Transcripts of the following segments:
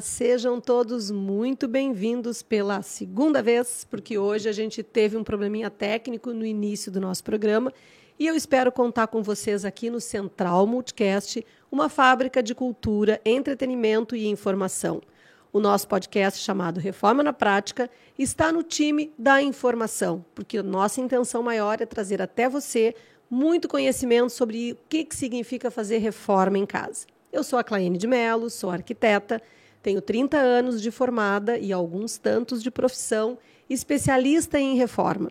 Olá, sejam todos muito bem-vindos pela segunda vez, porque hoje a gente teve um probleminha técnico no início do nosso programa e eu espero contar com vocês aqui no Central Multicast, uma fábrica de cultura, entretenimento e informação. O nosso podcast chamado Reforma na Prática está no time da informação, porque nossa intenção maior é trazer até você muito conhecimento sobre o que, que significa fazer reforma em casa. Eu sou a Claine de Mello, sou arquiteta, tenho 30 anos de formada e alguns tantos de profissão, especialista em reforma.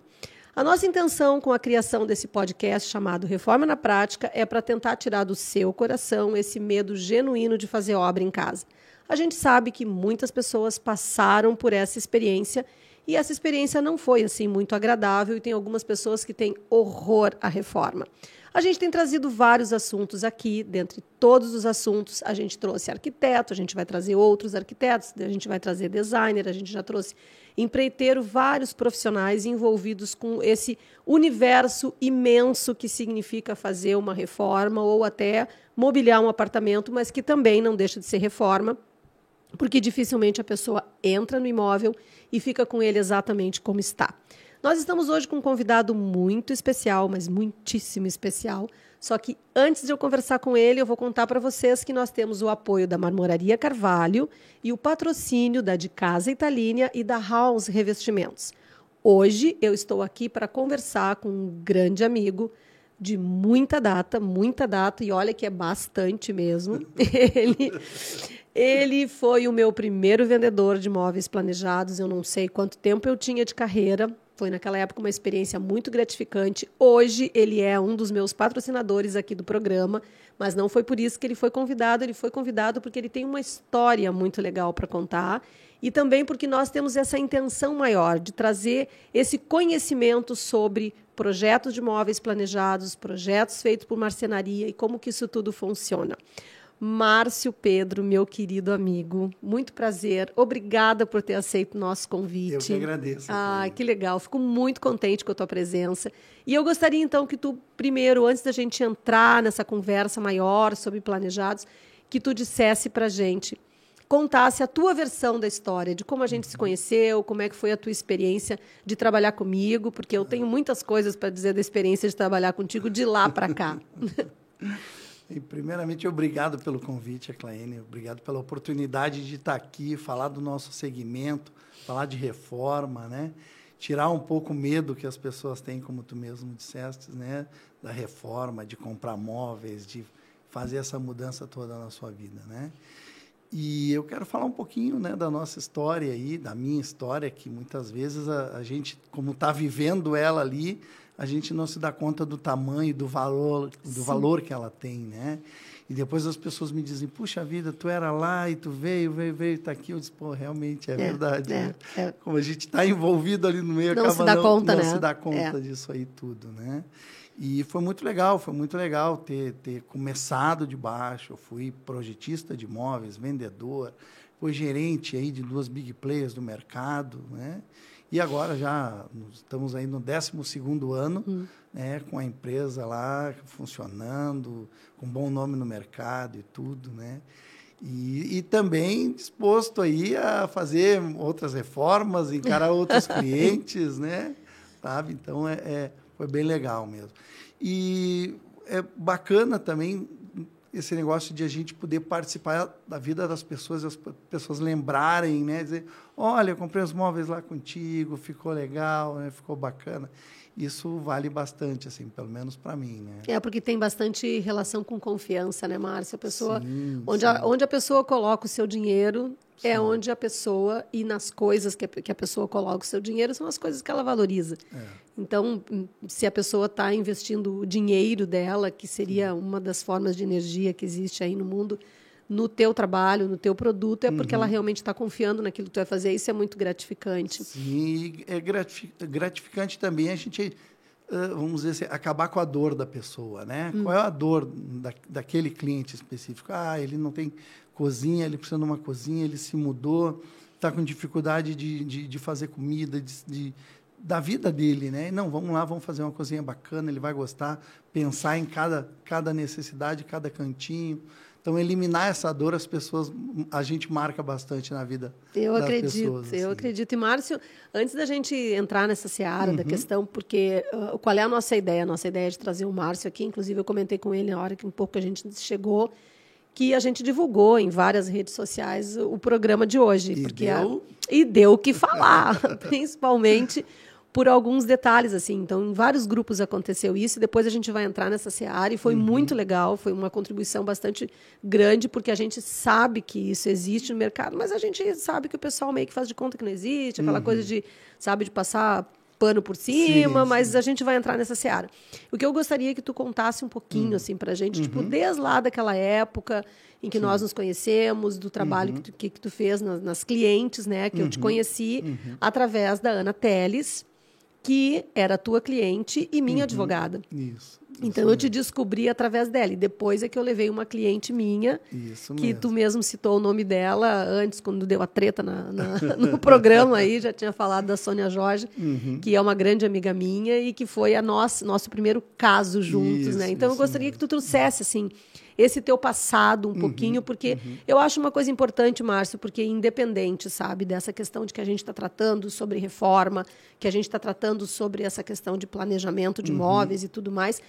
A nossa intenção com a criação desse podcast chamado Reforma na Prática é para tentar tirar do seu coração esse medo genuíno de fazer obra em casa. A gente sabe que muitas pessoas passaram por essa experiência e essa experiência não foi assim muito agradável e tem algumas pessoas que têm horror à reforma. A gente tem trazido vários assuntos aqui, dentre todos os assuntos, a gente trouxe arquiteto, a gente vai trazer outros arquitetos, a gente vai trazer designer, a gente já trouxe empreiteiro, vários profissionais envolvidos com esse universo imenso que significa fazer uma reforma ou até mobiliar um apartamento, mas que também não deixa de ser reforma, porque dificilmente a pessoa entra no imóvel e fica com ele exatamente como está. Nós estamos hoje com um convidado muito especial, mas muitíssimo especial. Só que antes de eu conversar com ele, eu vou contar para vocês que nós temos o apoio da Marmoraria Carvalho e o patrocínio da De Casa Italínia e da House Revestimentos. Hoje eu estou aqui para conversar com um grande amigo de muita data, muita data, e olha que é bastante mesmo. ele, ele foi o meu primeiro vendedor de móveis planejados. Eu não sei quanto tempo eu tinha de carreira, foi naquela época uma experiência muito gratificante. Hoje ele é um dos meus patrocinadores aqui do programa, mas não foi por isso que ele foi convidado. Ele foi convidado porque ele tem uma história muito legal para contar e também porque nós temos essa intenção maior de trazer esse conhecimento sobre projetos de móveis planejados, projetos feitos por marcenaria e como que isso tudo funciona. Márcio Pedro, meu querido amigo, muito prazer. Obrigada por ter aceito o nosso convite. Eu que agradeço. Ah, que legal. Fico muito contente com a tua presença. E eu gostaria então que tu, primeiro, antes da gente entrar nessa conversa maior sobre planejados, que tu dissesse para gente, contasse a tua versão da história, de como a gente se uhum. conheceu, como é que foi a tua experiência de trabalhar comigo, porque eu tenho muitas coisas para dizer da experiência de trabalhar contigo de lá para cá. E, primeiramente, obrigado pelo convite, Claine. Obrigado pela oportunidade de estar aqui, falar do nosso segmento, falar de reforma, né? Tirar um pouco o medo que as pessoas têm, como tu mesmo disseste, né? Da reforma, de comprar móveis, de fazer essa mudança toda na sua vida, né? E eu quero falar um pouquinho né, da nossa história aí, da minha história, que muitas vezes a, a gente, como está vivendo ela ali, a gente não se dá conta do tamanho, do valor, do valor que ela tem, né? E depois as pessoas me dizem, puxa vida, tu era lá e tu veio, veio, veio, está aqui. Eu disse, pô, realmente é, é verdade. É, né? é. Como a gente está envolvido ali no meio, não acaba se dá não, conta, não né? se dá conta é. disso aí tudo, né? E foi muito legal, foi muito legal ter, ter começado de baixo. Eu fui projetista de imóveis, vendedor, fui gerente aí de duas big players do mercado, né? E agora já estamos aí no 12 ano, hum. né, com a empresa lá funcionando, com bom nome no mercado e tudo, né? E, e também disposto aí a fazer outras reformas, encarar outros clientes, né? Sabe? Então, é, é, foi bem legal mesmo. E é bacana também esse negócio de a gente poder participar da vida das pessoas, as pessoas lembrarem, né? Dizer, olha, comprei os móveis lá contigo, ficou legal, né? ficou bacana. Isso vale bastante, assim, pelo menos para mim, né? É porque tem bastante relação com confiança, né, Márcia? A pessoa, sim, onde, sim. A, onde a pessoa coloca o seu dinheiro, é Sim. onde a pessoa e nas coisas que a, que a pessoa coloca o seu dinheiro são as coisas que ela valoriza. É. Então, se a pessoa está investindo o dinheiro dela, que seria uma das formas de energia que existe aí no mundo, no teu trabalho, no teu produto, é porque uhum. ela realmente está confiando naquilo que tu vai fazer. Isso é muito gratificante. Sim, é gratificante também a gente, vamos dizer assim, acabar com a dor da pessoa, né? Hum. Qual é a dor da, daquele cliente específico? Ah, ele não tem cozinha, ele precisa de uma cozinha, ele se mudou, está com dificuldade de, de, de fazer comida, de, de, da vida dele, né? Não, vamos lá, vamos fazer uma cozinha bacana, ele vai gostar, pensar em cada, cada necessidade, cada cantinho, Então, eliminar essa dor, as pessoas, a gente marca bastante na vida eu das acredito, pessoas. Eu assim. acredito. E, Márcio, antes da gente entrar nessa seara uhum. da questão, porque uh, qual é a nossa ideia? A nossa ideia é de trazer o Márcio aqui, inclusive eu comentei com ele na hora que um pouco a gente chegou, que a gente divulgou em várias redes sociais o programa de hoje. E porque deu... A, e deu o que falar, principalmente por alguns detalhes, assim. Então, em vários grupos aconteceu isso, e depois a gente vai entrar nessa seara, e foi uhum. muito legal, foi uma contribuição bastante grande, porque a gente sabe que isso existe no mercado, mas a gente sabe que o pessoal meio que faz de conta que não existe, aquela uhum. coisa de, sabe, de passar pano por cima, sim, mas sim. a gente vai entrar nessa seara. O que eu gostaria é que tu contasse um pouquinho, uhum. assim, pra gente, tipo, uhum. desde lá daquela época em que sim. nós nos conhecemos, do trabalho que, tu, que, que tu fez nas, nas, clientes, né, que eu te uhum. conheci, uhum. através da Ana Teles, que era tua cliente e minha uhum. advogada. Isso. Então isso eu te descobri através dela. E depois é que eu levei uma cliente minha, isso que mesmo. tu mesmo citou o nome dela antes, quando deu a treta na, na, no programa aí, já tinha falado da Sônia Jorge, uhum. que é uma grande amiga minha e que foi a nosso, nosso primeiro caso juntos, isso, né? Então eu gostaria mesmo. que tu trouxesse assim esse teu passado um uhum, pouquinho, porque uhum. eu acho uma coisa importante, Márcio, porque independente, sabe, dessa questão de que a gente está tratando sobre reforma, que a gente está tratando sobre essa questão de planejamento de uhum. imóveis e tudo mais,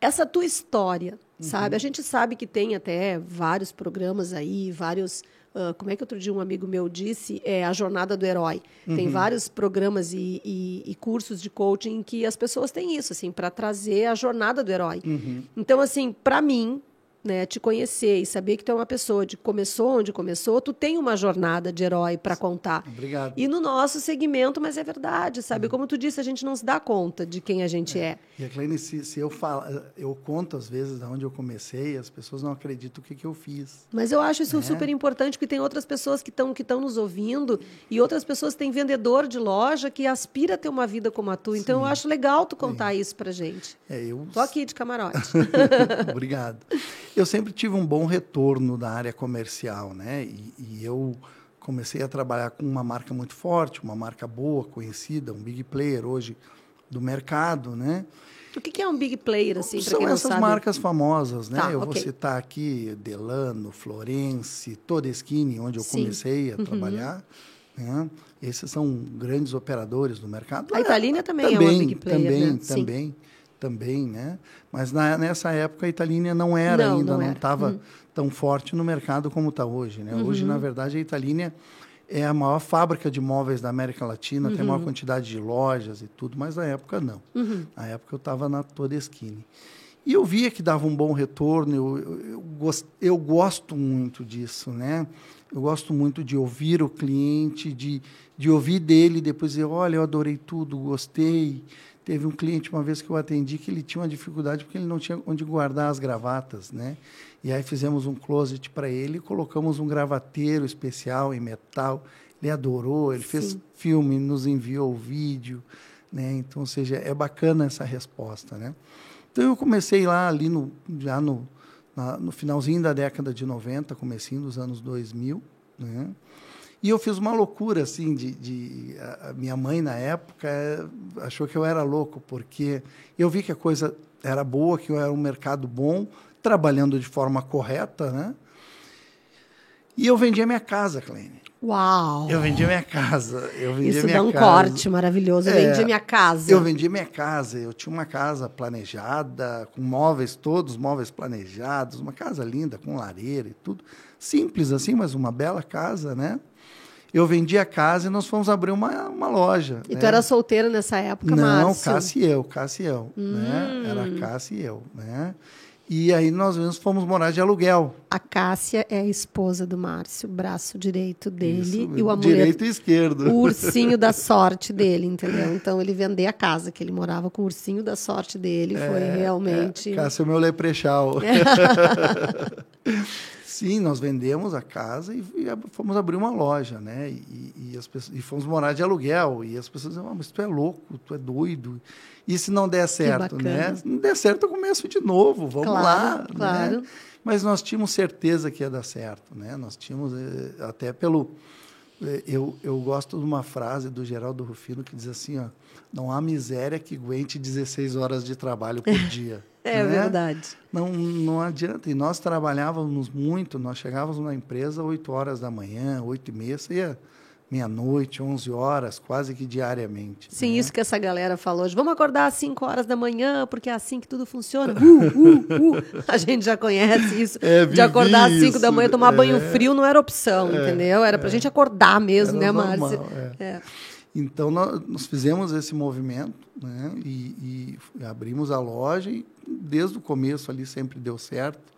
essa tua história, sabe? Uhum. A gente sabe que tem até vários programas aí, vários Uh, como é que outro dia um amigo meu disse, é a jornada do herói. Uhum. Tem vários programas e, e, e, cursos de coaching que as pessoas têm isso, assim, para trazer a jornada do herói. Uhum. Então, assim, para mim, né, te conhecer e saber que tu é uma pessoa de começou onde começou, tu tem uma jornada de herói para contar. Obrigado. E no nosso segmento, mas é verdade, sabe? Uhum. Como tu disse, a gente não se dá conta de quem a gente é. é. E a Clene, se, se, eu falo, eu conto às vezes de onde eu comecei, as pessoas não acreditam o que, que eu fiz. Mas eu acho isso é. super importante, porque tem outras pessoas que estão que nos ouvindo e outras pessoas têm vendedor de loja que aspira a ter uma vida como a tua. Então eu acho legal tu contar Sim. isso pra gente. É, eu... Tô aqui de camarote. Obrigado eu sempre tive um bom retorno da área comercial, né? E, e, eu comecei a trabalhar com uma marca muito forte, uma marca boa, conhecida, um big player hoje do mercado, né? O que é um big player, assim, São essas sabe? marcas famosas, né? Tá, eu okay. vou citar aqui Delano, Florence, Todeschini, onde eu Sim. comecei a Uhum. trabalhar. Né? Esses são grandes operadores do mercado. A Italínia também, também é uma big player, Também, né? Sim. Também, né? Mas na, nessa época a Italínia não era Não, ainda, não estava Hum. tão forte no mercado como está hoje, né? Hoje, Uhum. na verdade, a Italínia é a maior fábrica de móveis da América Latina, tem a maior Uhum. quantidade de lojas e tudo, mas na época não. Uhum. Na época eu estava na Todeschini. E eu via que dava um bom retorno, eu, eu, eu, gost, eu gosto muito disso, né? Eu gosto muito de ouvir o cliente, de, de ouvir dele, depois dizer, olha, eu adorei tudo, gostei. Teve um cliente uma vez que eu atendi que ele tinha uma dificuldade porque ele não tinha onde guardar as gravatas, né? E aí fizemos um closet para ele, colocamos um gravateiro especial em metal. Ele adorou, ele fez Sim. filme, nos enviou o vídeo, né? Então, ou seja, é bacana essa resposta, né? Então eu comecei lá ali no já no na, no finalzinho da década de 90, comecinho dos anos 2000, né? E eu fiz uma loucura, assim, de, de a minha mãe, na época, eh, achou que eu era louco, porque eu vi que a coisa era boa, que eu era um mercado bom, trabalhando de forma correta, né? E eu vendia minha casa, Kleine. Uau! Eu vendia minha casa. Eu vendia Isso minha dá um casa. corte maravilhoso. Eu É, vendi minha casa. Eu vendi minha casa. Eu tinha uma casa planejada, com móveis todos, móveis planejados, uma casa linda, com lareira e tudo. Simples assim, mas uma bela casa, né? Eu vendi a casa e nós fomos abrir uma, uma loja. E né? tu era solteiro nessa época, Não, Márcio? Cássia e eu, Cássia e eu. Né? Hum. Era Cássia e eu, né? E aí nós mesmos fomos morar de aluguel. A Cássia é a esposa do Márcio, o braço direito dele Isso, e o amuleto, Direito e esquerdo. o ursinho da sorte dele, entendeu? Então ele vender a casa que ele morava com o ursinho da sorte dele foi realmente. É, Cássia é o meu leprechal. Sim, nós vendemos a casa e, e fomos abrir uma loja, né? E, e as pessoas, e fomos morar de aluguel. E as pessoas diziam, ah, mas tu é louco, tu é doido. E se não der certo, né? Se não der certo, eu começo de novo, vamos Claro, lá. claro. Né? Mas nós tínhamos certeza que ia dar certo, né? Nós tínhamos, eh, até pelo, É, eu, eu gosto de uma frase do Geraldo Rufino que diz assim, ó, não há miséria que aguente 16 horas de trabalho por dia. É né? verdade. Não, não adianta. E nós trabalhávamos muito, nós chegávamos na empresa 8 horas da manhã, 8 e meia, ia meia-noite, 11 horas, quase que diariamente. Sim, né? isso que essa galera falou hoje. Vamos acordar às 5 horas da manhã, porque é assim que tudo funciona. Uh, uh, uh. A gente já conhece isso. É, de acordar às 5 da manhã, tomar é, banho frio não era opção, é, entendeu? Era para a é. gente acordar mesmo, né, Márcia? É. Então, nós, fizemos esse movimento né, e, e, abrimos a loja e desde o começo ali sempre deu certo.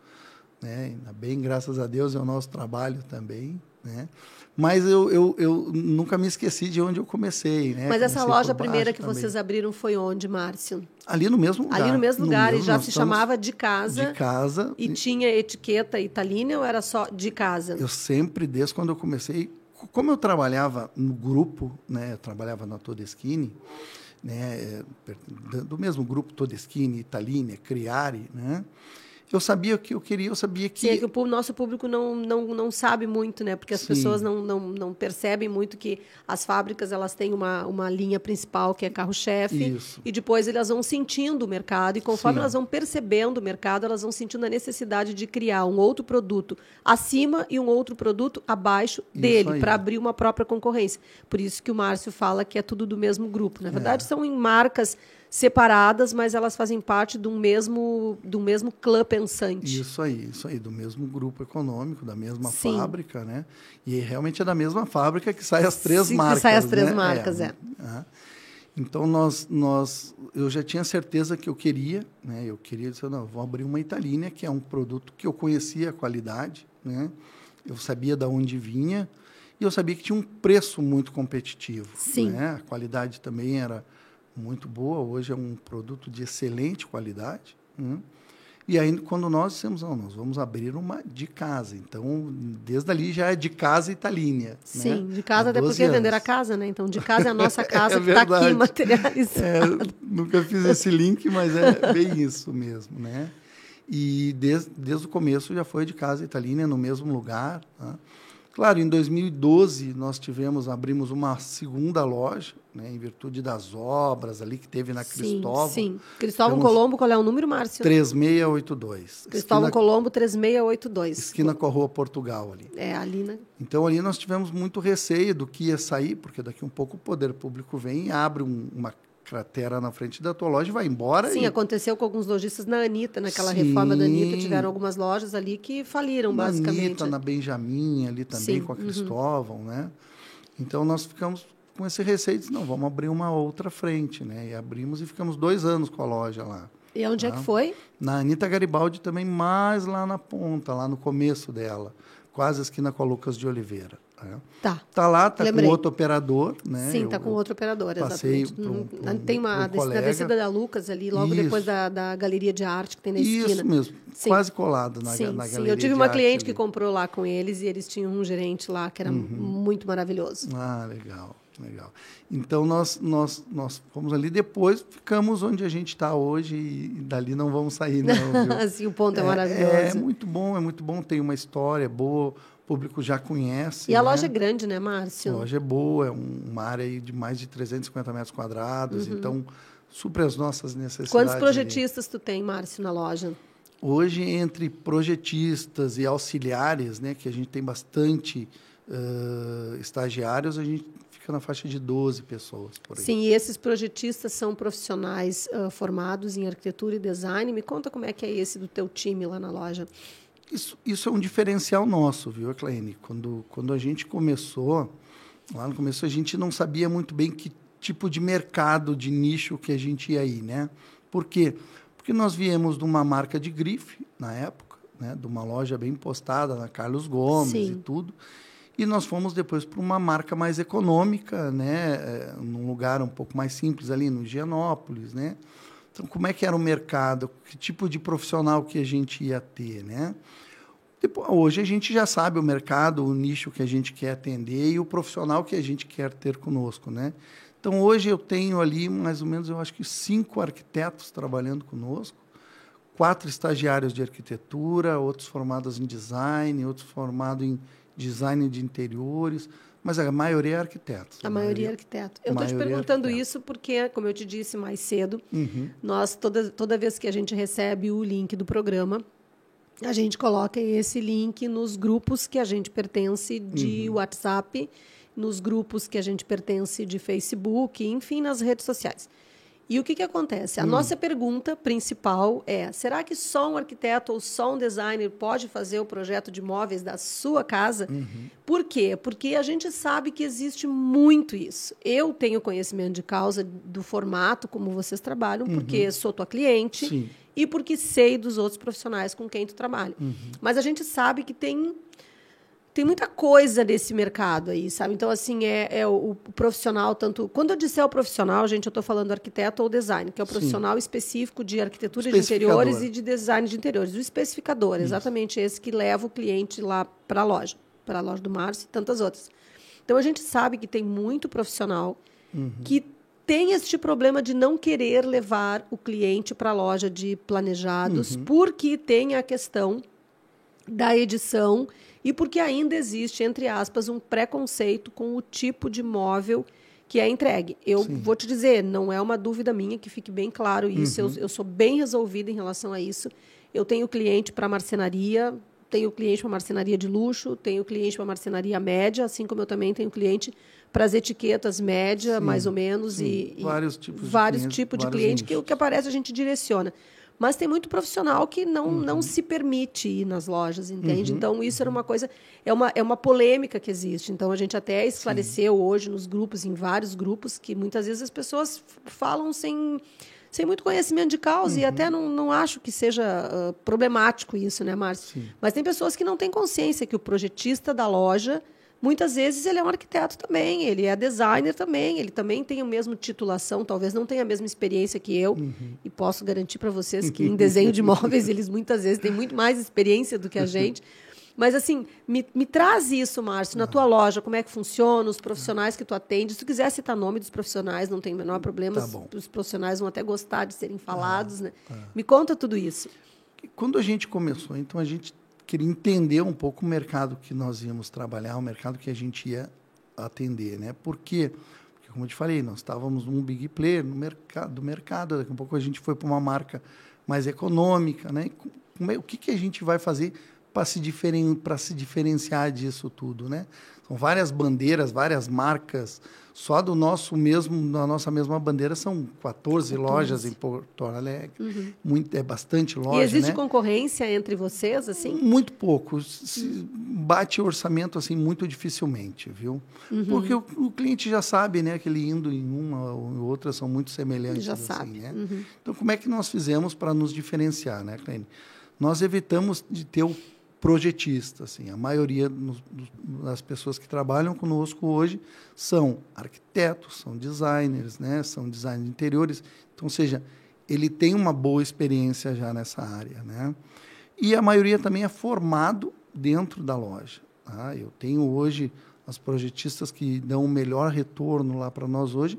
Né? Ainda bem, graças a Deus, é o nosso trabalho também. Né? Mas eu, eu, eu nunca me esqueci de onde eu comecei, né? Mas essa loja primeira que também. vocês abriram foi onde, Márcio? Ali no mesmo lugar. Ali no mesmo lugar, no mesmo, e já se chamava de casa. De casa. E, e tinha etiqueta italina ou era só de casa? Eu sempre, desde quando eu comecei, como eu trabalhava no grupo, né? Eu trabalhava na Todeschini, né? Do mesmo grupo Todeschini, Italina, Criari, né? Eu sabia o que eu queria, eu sabia que... Sim, é que o nosso público não, não, não sabe muito, né? Porque as Sim. pessoas não, não, não percebem muito que as fábricas elas têm uma, uma linha principal que é carro-chefe e depois elas vão sentindo o mercado e conforme Sim. elas vão percebendo o mercado, elas vão sentindo a necessidade de criar um outro produto acima e um outro produto abaixo dele para abrir uma própria concorrência. Por isso que o Márcio fala que é tudo do mesmo grupo. Na verdade, é. são em marcas separadas, mas elas fazem parte do mesmo, do mesmo clã pensante. Isso aí, isso aí, do mesmo grupo econômico, da mesma Sim. fábrica, né? E realmente é da mesma fábrica que sai as três Sim, marcas. Que sai as três né? marcas, é. é. Então nós, nós, eu já tinha certeza que eu queria, né? Eu queria dizer, não, vou abrir uma Italínia, que é um produto que eu conhecia a qualidade, né? Eu sabia de onde vinha e eu sabia que tinha um preço muito competitivo. Sim. Né? A qualidade também era muito boa, hoje é um produto de excelente qualidade. Né? E aí, quando nós dissemos, não, nós vamos abrir uma de casa. Então, desde ali já é de casa Italínia. Né? Sim, né? de casa até porque anos. vender a casa, né? Então, de casa é a nossa casa é que está aqui materializada. É, nunca fiz esse link, mas é bem isso mesmo, né? E desde, desde o começo já foi de casa Italínia, no mesmo lugar. Né? Claro, em 2012 nós tivemos, abrimos uma segunda loja, né, em virtude das obras ali que teve na Cristóvão. Sim, Cristóvão Colombo, qual é o número, Márcio? 3682. Cristóvão esquina, Colombo, 3682. Esquina com a Rua Portugal ali. É, ali, né? Então ali nós tivemos muito receio do que ia sair, porque daqui um pouco o poder público vem e abre um, uma cratera na frente da tua loja e vai embora. Sim, e... aconteceu com alguns lojistas na Anitta, naquela Sim. reforma da Anitta, tiveram algumas lojas ali que faliram, na basicamente. Anitta, na Benjamin, ali também, Sim. com a uhum. Cristóvão, uhum. né? Então, nós ficamos com esse receio, de, não, vamos abrir uma outra frente, né? E abrimos e ficamos dois anos com a loja lá. E onde tá? é que tá? foi? Na Anitta Garibaldi também, mais lá na ponta, lá no começo dela, quase esquina com a Lucas de Oliveira. É. Tá. Tá lá, tá Lembrei. com outro operador, né? Sim, tá com outro operador, passei exatamente. Pro, pro, Tem uma descida, na descida da Lucas ali, logo Isso. depois da, da galeria de arte que tem na esquina. Isso mesmo, sim. quase colado na, sim, na sim. galeria. Eu tive uma cliente que comprou lá com eles e eles tinham um gerente lá que era uhum. muito maravilhoso. Ah, legal. Legal. Então nós nós nós fomos ali depois ficamos onde a gente está hoje e dali não vamos sair não. Assim o ponto é, é maravilhoso. É, é muito bom, é muito bom. Tem uma história boa público já conhece. E a né? loja é grande, né, Márcio? A loja é boa, é uma área de mais de 350 metros quadrados, uhum. então supre as nossas necessidades. Quantos projetistas tu tem, Márcio, na loja? Hoje, entre projetistas e auxiliares, né, que a gente tem bastante uh, estagiários, a gente fica na faixa de 12 pessoas por aí. Sim, e esses projetistas são profissionais uh, formados em arquitetura e design. Me conta como é que é esse do teu time lá na loja. Isso, isso é um diferencial nosso, viu, Eclaine? Quando, quando a gente começou, lá no começo a gente não sabia muito bem que tipo de mercado, de nicho que a gente ia ir, né? Por quê? Porque nós viemos de uma marca de grife, na época, né? de uma loja bem postada na Carlos Gomes Sim. e tudo, e nós fomos depois para uma marca mais econômica, né? É, num lugar um pouco mais simples ali, no Higienópolis, né? Então, como é que era o mercado? Que tipo de profissional que a gente ia ter, né? Depois, hoje a gente já sabe o mercado, o nicho que a gente quer atender e o profissional que a gente quer ter conosco, né? Então, hoje eu tenho ali mais ou menos, eu acho que cinco arquitetos trabalhando conosco, quatro estagiários de arquitetura, outros formados em design, outros formados em design de interiores, Mas a maioria é arquiteto. A, a maioria, maioria é arquiteto. Eu estou te é perguntando é isso porque, como eu te disse mais cedo, uhum. nós toda, toda vez que a gente recebe o link do programa, a gente coloca esse link nos grupos que a gente pertence de uhum. WhatsApp, nos grupos que a gente pertence de Facebook, enfim, nas redes sociais. E o que, que acontece? A hum. nossa pergunta principal é: será que só um arquiteto ou só um designer pode fazer o projeto de imóveis da sua casa? Uhum. Por quê? Porque a gente sabe que existe muito isso. Eu tenho conhecimento de causa do formato como vocês trabalham, uhum. porque sou tua cliente. Sim e porque sei dos outros profissionais com quem tu trabalha. Uhum. Mas a gente sabe que tem tem muita coisa nesse mercado aí, sabe? Então, assim, é, é o, o, profissional, tanto. Quando eu disser o profissional, gente, eu estou falando arquiteto ou design, que é o profissional Sim. específico de arquitetura de interiores e de design de interiores. O especificador, Isso. exatamente esse que leva o cliente lá para a loja, para a loja do Márcio e tantas outras. Então, a gente sabe que tem muito profissional uhum. que tem este problema de não querer levar o cliente para a loja de planejados, uhum. porque tem a questão da edição e porque ainda existe, entre aspas, um preconceito com o tipo de móvel que é entregue. Eu Sim. vou te dizer, não é uma dúvida minha, que fique bem claro isso. Uhum. Eu, eu sou bem resolvida em relação a isso. Eu tenho cliente para marcenaria, tenho cliente para marcenaria de luxo, tenho cliente para marcenaria média, assim como eu também tenho cliente para as etiquetas média, sim, mais ou menos, e, e, vários tipos vários de tipos de cliente que o que aparece a gente direciona. Mas tem muito profissional que não, uhum. não se permite ir nas lojas, entende? Uhum. Então, isso era uma coisa, é uma, é uma polêmica que existe. Então, a gente até esclareceu Sim. hoje nos grupos, em vários grupos, que muitas vezes as pessoas falam sem, sem muito conhecimento de causa, uhum. e até não, não acho que seja uh, problemático isso, né, Márcio? Mas tem pessoas que não têm consciência que o projetista da loja Muitas vezes ele é um arquiteto também, ele é designer também, ele também tem a mesma titulação, talvez não tenha a mesma experiência que eu, uhum. e posso garantir para vocês que em desenho de móveis eles muitas vezes têm muito mais experiência do que a gente. Mas, assim, me, me traz isso, Márcio, na tua loja, como é que funciona, os profissionais que tu atende. Se tu quiser citar nome dos profissionais, não tem o menor problema. Tá os profissionais vão até gostar de serem falados. Ah, né? Ah. Me conta tudo isso. Quando a gente começou, então, a gente queria entender um pouco o mercado que nós íamos trabalhar, o mercado que a gente ia atender, né? Por quê? Porque, como eu te falei, nós estávamos num big player no mercado, do mercado, daqui a pouco a gente foi para uma marca mais econômica, né? É, o que, que a gente vai fazer para se, diferen, se diferenciar disso tudo, né? São várias bandeiras, várias marcas, só do nosso mesmo, da nossa mesma bandeira são 14, 14. lojas em Porto Alegre. Uhum. Muito, é bastante loja. E existe né? concorrência entre vocês, assim? Muito pouco. Se bate orçamento assim muito dificilmente, viu? Uhum. Porque o, o, cliente já sabe, né, que ele indo em uma ou outra são muito semelhantes. Já assim, sabe. Né? Uhum. Então, como é que nós fizemos para nos diferenciar, né, Clênia? Nós evitamos de ter o projetista. Assim. A maioria das pessoas que trabalham conosco hoje são arquitetos, são designers, né? são designers de interiores. Então, seja, ele tem uma boa experiência já nessa área. Né? E a maioria também é formado dentro da loja. Tá? Eu tenho hoje as projetistas que dão o melhor retorno lá para nós hoje,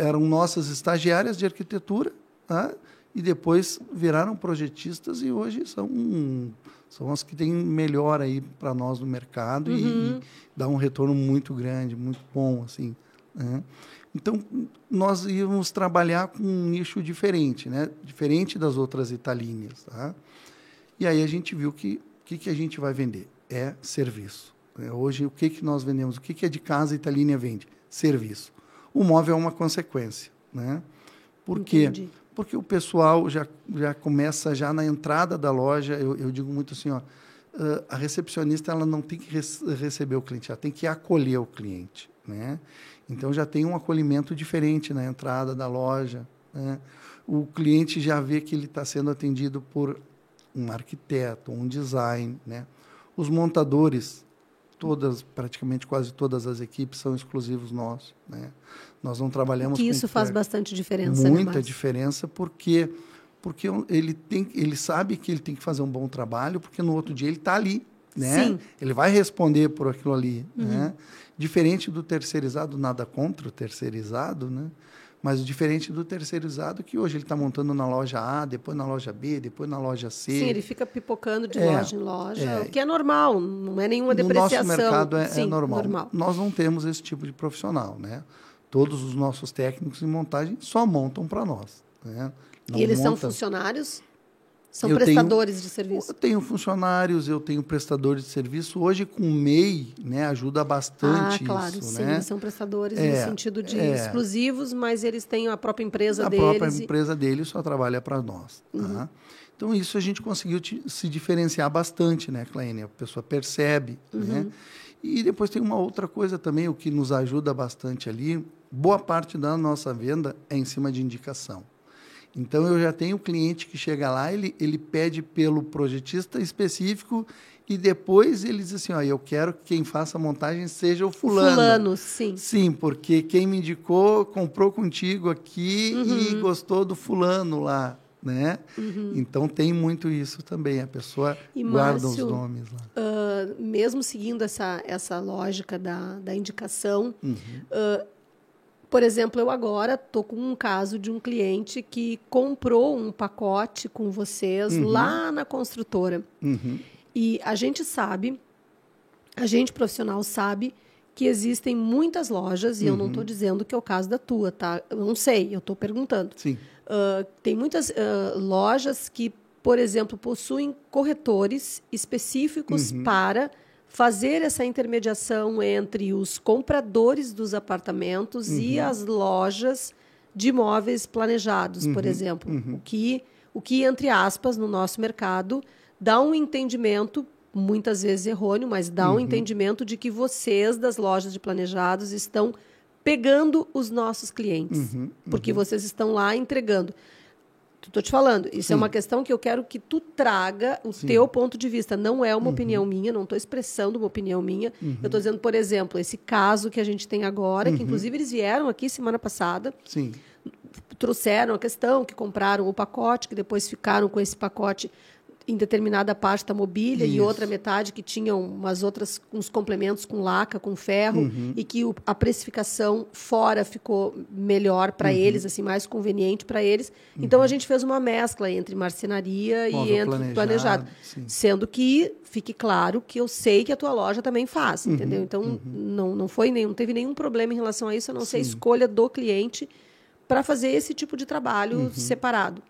eram nossas estagiárias de arquitetura, tá? E depois viraram projetistas e hoje são são as que têm melhor aí para nós no mercado uhum. e, e, dá um retorno muito grande, muito bom, assim. Né? Então, nós íamos trabalhar com um nicho diferente, né? Diferente das outras italíneas, tá? E aí a gente viu que o que, que a gente vai vender? É serviço. É, hoje, o que, que nós vendemos? O que, que é de casa a Italínia vende? Serviço. O móvel é uma consequência, né? Por Entendi. quê? porque o pessoal já, já começa já na entrada da loja. Eu, eu digo muito assim, ó, a recepcionista ela não tem que receber o cliente, ela tem que acolher o cliente, né? Então já tem um acolhimento diferente na entrada da loja. Né? O cliente já vê que ele está sendo atendido por um arquiteto, um design, né? Os montadores todas, praticamente quase todas as equipes são exclusivos nossos. Né? Nós não trabalhamos. Que isso faz bastante diferença. Né, Muita né, diferença, porque porque ele tem, ele sabe que ele tem que fazer um bom trabalho, porque no outro dia ele está ali, né? Sim. Ele vai responder por aquilo ali, uhum. né? Diferente do terceirizado, nada contra o terceirizado, né? Mas diferente do terceirizado, que hoje ele está montando na loja A, depois na loja B, depois na loja C. Sim, ele fica pipocando de É, loja em loja, é. o que é normal, não é nenhuma no depreciação. nosso mercado é, é Sim, normal. Nós não temos esse tipo de profissional, né? Todos os nossos técnicos em montagem só montam para nós. Né? E eles são funcionários? São Eu tenho- prestadores de serviço? Eu tenho funcionários, eu tenho prestadores de serviço. Hoje, com o MEI, né, ajuda bastante ah, claro, isso, sim, né? eles são prestadores É, no sentido de é. exclusivos, mas eles têm a própria empresa a deles. própria e- empresa dele só trabalha para nós. tá? Uhum. Então, isso a gente conseguiu ti- se diferenciar bastante, né, Claine? A pessoa percebe, Uhum. né? E depois tem uma outra coisa também, o que nos ajuda bastante ali, boa parte da nossa venda é em cima de indicação. Então, eu já tenho cliente que chega lá, ele, ele pede pelo projetista específico e depois ele diz assim, ó, eu quero que quem faça a montagem seja o fulano. Fulano, sim. Sim, porque quem me indicou comprou contigo aqui e Uhum. gostou do fulano lá, né? Então tem muito isso também. A pessoa E, guarda Márcio, os nomes lá. Ah, mesmo seguindo essa, essa lógica da, da indicação, Uhum. ah, por exemplo, eu agora estou com um caso de um cliente que comprou um pacote com vocês lá na construtora. Uhum. E a gente sabe, a gente profissional sabe que existem muitas lojas, e eu não Uhum. estou dizendo que é o caso da tua, tá? Eu não sei, eu estou perguntando. Sim. Ah, tem muitas ah, lojas que, por exemplo, possuem corretores específicos Uhum. para fazer essa intermediação entre os compradores dos apartamentos Uhum. e as lojas de imóveis planejados, por Uhum. exemplo. O, que, o que, entre aspas, no nosso mercado, dá um entendimento, muitas vezes errôneo, mas dá Uhum. um entendimento de que vocês, das lojas de planejados, estão pegando os nossos clientes. Uhum, Porque vocês estão lá entregando. Estou te falando, isso é uma questão que eu quero que tu traga o teu ponto de vista. Não é Uhum. uma opinião minha, não estou expressando uma opinião minha. Eu estou dizendo, por exemplo, esse caso que a gente tem agora, Uhum. que inclusive eles vieram aqui semana passada, Sim. trouxeram a questão que compraram o pacote, que depois ficaram com esse pacote em determinada parte da mobília e Isso. outra metade que tinham umas outras uns complementos com laca, com ferro Uhum. e que o- a precificação fora ficou melhor para Uhum. eles, assim mais conveniente para eles. Então a gente fez uma mescla entre marcenaria Móvel e entre planejado, planejado, sendo que fique claro que eu sei que a tua loja também faz, Uhum, entendeu? Então não não foi nenhum, teve nenhum problema em relação a isso, a não ser a escolha do cliente para fazer esse tipo de trabalho Uhum. separado.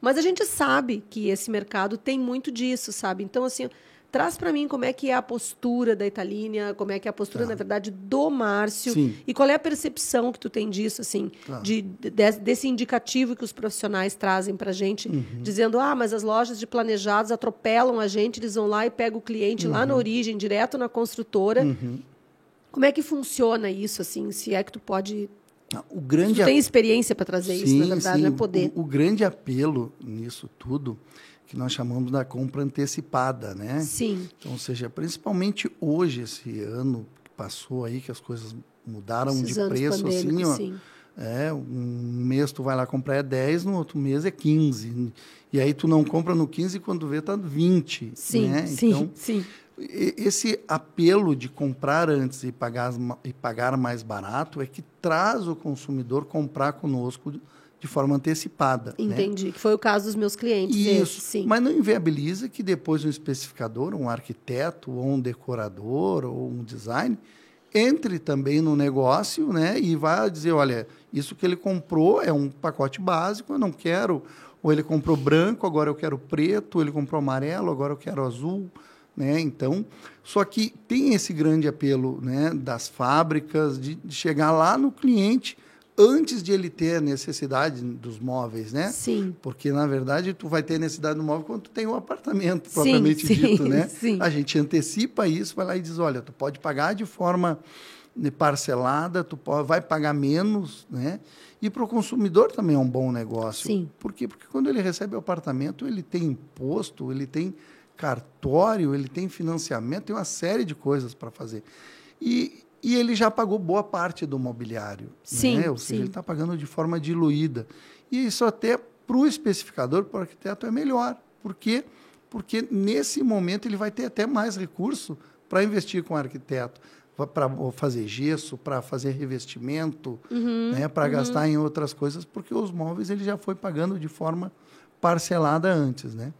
Mas a gente sabe que esse mercado tem muito disso, sabe? Então, assim, traz para mim como é que é a postura da Italínia, como é que é a postura, na verdade, do Márcio. Sim. E qual é a percepção que tu tem disso, assim, Tá. de, de- desse indicativo que os profissionais trazem para a gente, Uhum. dizendo, ah, mas as lojas de planejados atropelam a gente, eles vão lá e pegam o cliente lá na Uhum. origem, direto na construtora. Como é que funciona isso, assim, se é que tu pode... O grande Tu tem experiência para trazer isso, na verdade, sim. né? Poder. O, o grande apelo nisso tudo, que nós chamamos da compra antecipada, né? Sim. Então, ou seja, principalmente hoje, esse ano que passou aí, que as coisas mudaram Esses de preço, assim, ó. sim. É, um mês tu vai lá comprar é 10, no outro mês é 15. E aí tu não compra no 15 e quando vê tá 20. Sim, né? sim, Então, sim. Esse apelo de comprar antes e pagar, e pagar mais barato é que traz o consumidor comprar conosco de- forma antecipada. né? Entendi. Que foi o caso dos meus clientes. Isso, esse, sim. mas não inviabiliza que depois um especificador, um arquiteto, ou um decorador, ou um design, entre também no negócio né, e vá dizer, olha, isso que ele comprou é um pacote básico, eu não quero, ou ele comprou branco, agora eu quero preto, ou ele comprou amarelo, agora eu quero azul. Né? Então, só que tem esse grande apelo né, das fábricas de, de chegar lá no cliente antes de ele ter a necessidade dos móveis, né? Sim. Porque, na verdade, tu vai ter necessidade do móvel quando tu tem um apartamento, Sim, propriamente sim, dito, né? sim. A gente antecipa isso, vai lá e diz, olha, tu pode pagar de forma né, parcelada, tu pode, vai pagar menos, né? E para o consumidor também é um bom negócio. Sim. Por quê? Porque quando ele recebe o apartamento, ele tem imposto, ele tem cartório, ele tem financiamento, tem uma série de coisas para fazer. E, e ele já pagou boa parte do mobiliário. Sim, né? Ou seja, sim. ele está pagando de forma diluída. E isso até para o especificador, para o arquiteto, é melhor. Por quê? Porque nesse momento ele vai ter até mais recurso para investir com o arquiteto. para fazer gesso, para fazer revestimento, uhum, né, para uhum. gastar em outras coisas, porque os móveis ele já foi pagando de forma parcelada antes, né?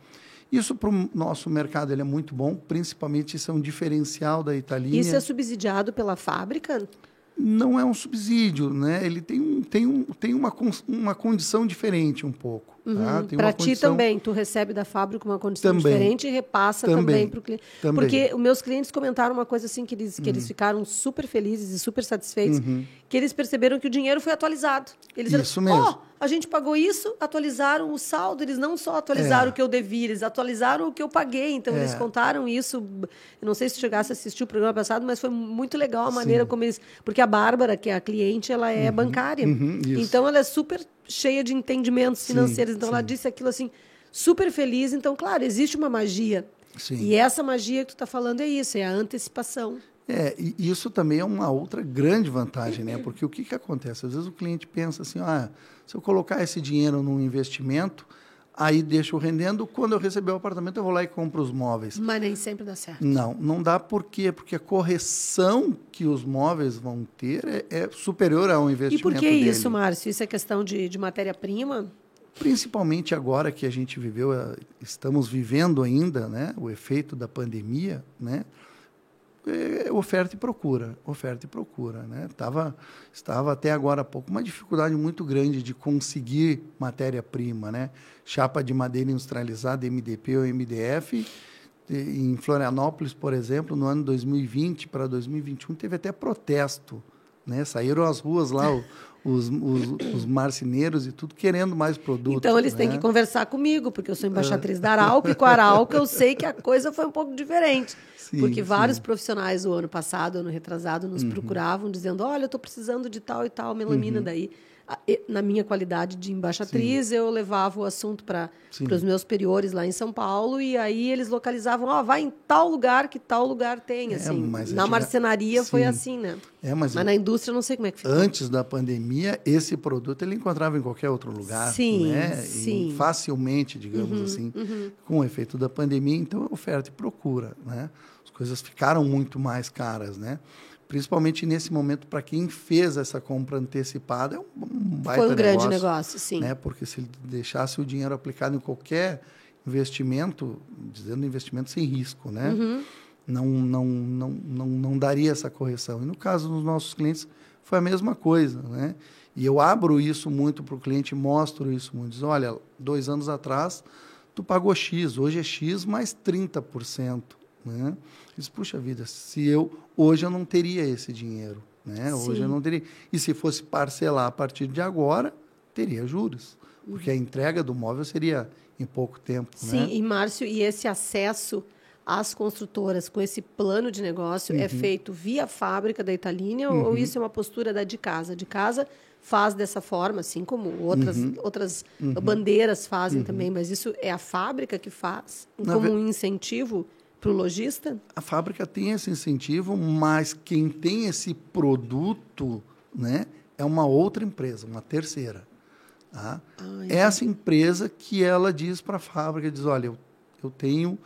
Isso para o nosso mercado ele é muito bom, principalmente isso é um diferencial da Italina. Isso é subsidiado pela fábrica? não é um subsídio, né? Ele tem, um, tem, um, tem uma, uma condição diferente um pouco. Tá? Uhum. Para ti condição... também, tu recebe da fábrica uma condição também. diferente e repassa também, para o cliente. Também. Porque os meus clientes comentaram uma coisa assim que eles, que uhum. eles ficaram super felizes e super satisfeitos, uhum. que eles perceberam que o dinheiro foi atualizado. Eles Isso disseram, mesmo. Oh, a gente pagou isso, atualizaram o saldo, eles não só atualizaram é. o que eu devia, eles atualizaram o que eu paguei. Então, é. eles contaram isso. Eu não sei se chegasse a assistir o programa passado, mas foi muito legal a maneira Sim. como eles. Porque a Bárbara, que é a cliente, ela é uhum. bancária. Uhum, então, ela é super cheia de entendimentos financeiros. Sim, então, sim. ela disse aquilo assim, super feliz. Então, claro, existe uma magia. Sim. E essa magia que tu está falando é isso, é a antecipação. É, e isso também é uma outra grande vantagem, né? Porque o que, que acontece? Às vezes o cliente pensa assim, ah, se eu colocar esse dinheiro num investimento, aí deixo rendendo, quando eu receber o apartamento eu vou lá e compro os móveis. Mas nem sempre dá certo. Não, não dá por quê? Porque a correção que os móveis vão ter é, é superior ao investimento E por que dele. isso, Márcio? Isso é questão de, de matéria-prima? Principalmente agora que a gente viveu, eh, estamos vivendo ainda, né, o efeito da pandemia, né? É, oferta e procura, oferta e procura, né? Tava, estava até agora há pouco uma dificuldade muito grande de conseguir matéria-prima, né? Chapa de madeira industrializada, MDP ou MDF, em Florianópolis, por exemplo, no ano 2020 para 2021 teve até protesto, né? Saíram às ruas lá o, os, os, os, marceneiros e tudo querendo mais produtos. Então eles né? têm que conversar comigo, porque eu sou embaixatriz da Arauco e com a Arauco eu sei que a coisa foi um pouco diferente. Sim, porque vários sim. profissionais o ano passado, ano retrasado, nos uhum. procuravam dizendo: olha, eu estou precisando de tal e tal melamina. Uhum. Daí na minha qualidade de embaixatriz, Sim. eu levava o assunto para os meus superiores lá em São Paulo e aí eles localizavam, ó, oh, vai em tal lugar que tal lugar tem, é, assim. na marcenaria foi assim, né? É, mas, mas na indústria eu não sei como é que ficou. Antes da pandemia, esse produto ele encontrava em qualquer outro lugar, sim, né? Sim. E facilmente, digamos uhum, assim, uhum. com o efeito da pandemia, então oferta e procura, né? As coisas ficaram muito mais caras, né? Principalmente nesse momento, para quem fez essa compra antecipada, é um, baita Foi um grande negócio, negócio, sim. Né? Porque se ele deixasse o dinheiro aplicado em qualquer investimento, dizendo investimento sem risco, né? Uhum. Não, não, não, não, não daria essa correção. E no caso dos nossos clientes, foi a mesma coisa, né? E eu abro isso muito para o cliente, mostro isso muito. Diz, olha, dois anos atrás, tu pagou X, hoje é X mais 30%. Né? Diz, puxa vida, se eu hoje eu não teria esse dinheiro, né? Hoje eu não teria. E se fosse parcelar a partir de agora, teria juros, porque a uhum. entrega do móvel seria em pouco tempo. Sim, né? e Márcio, e esse acesso às construtoras com esse plano de negócio é uhum. é feito via fábrica da Italínia uhum. ou isso é uma postura da de casa? De casa faz dessa forma, assim como outras, uhum. outras uhum. bandeiras fazem uhum. também, mas isso é a fábrica que faz como um incentivo para o lojista? A fábrica tem esse incentivo, mas quem tem esse produto né, é uma outra empresa, uma terceira. Tá? Ah, Essa empresa que ela diz para a fábrica, diz, olha, eu, eu tenho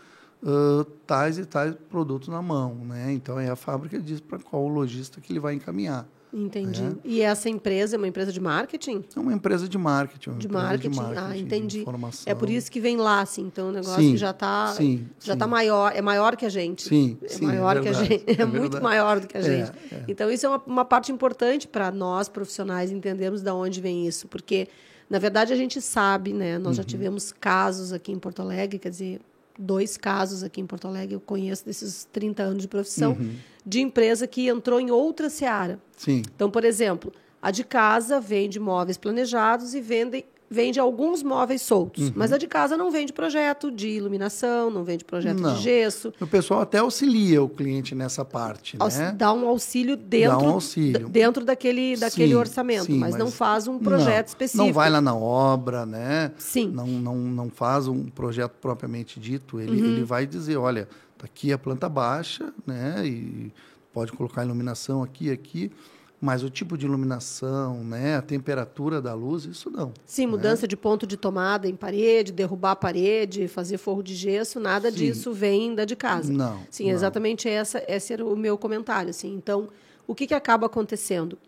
uh, tais e tais produtos na mão. Né? Então, aí a fábrica diz para qual lojista que ele vai encaminhar. Entendi. É. E essa empresa é uma empresa de marketing? É uma empresa de marketing. De marketing. de, marketing. Ah, entendi. É por isso que vem lá, assim. Então o negócio sim, já está já está maior, é maior que a gente. Sim, é sim, maior é que a gente. É, é muito maior do que a é, gente. É, então isso é uma, uma parte importante para nós profissionais entendermos de onde vem isso, porque na verdade a gente sabe, né? Nós uhum. já tivemos casos aqui em Porto Alegre, quer dizer, dois casos aqui em Porto Alegre, eu conheço desses 30 anos de profissão, uhum. de empresa que entrou em outra seara. Sim. Então, por exemplo, a de casa vende móveis planejados e vende vende alguns móveis soltos, uhum. mas a de casa não vende projeto de iluminação, não vende projeto não. de gesso. O pessoal até auxilia o cliente nessa parte, né? Dá um auxílio dentro, um auxílio. dentro daquele, daquele sim, orçamento, sim, mas, mas, não faz um projeto não, específico. Não vai lá na obra, né? Sim. Não, não, não faz um projeto propriamente dito. Ele, uhum. ele vai dizer, olha, tá aqui a planta baixa, né? E pode colocar iluminação aqui, aqui Mas o tipo de iluminação, né, a temperatura da luz, isso não. Sim, né? mudança de ponto de tomada em parede, derrubar a parede, fazer forro de gesso, nada Sim. disso vem da de casa. Não. Sim, não. exatamente essa, esse era o meu comentário. Assim. Então, o que, que acaba acontecendo?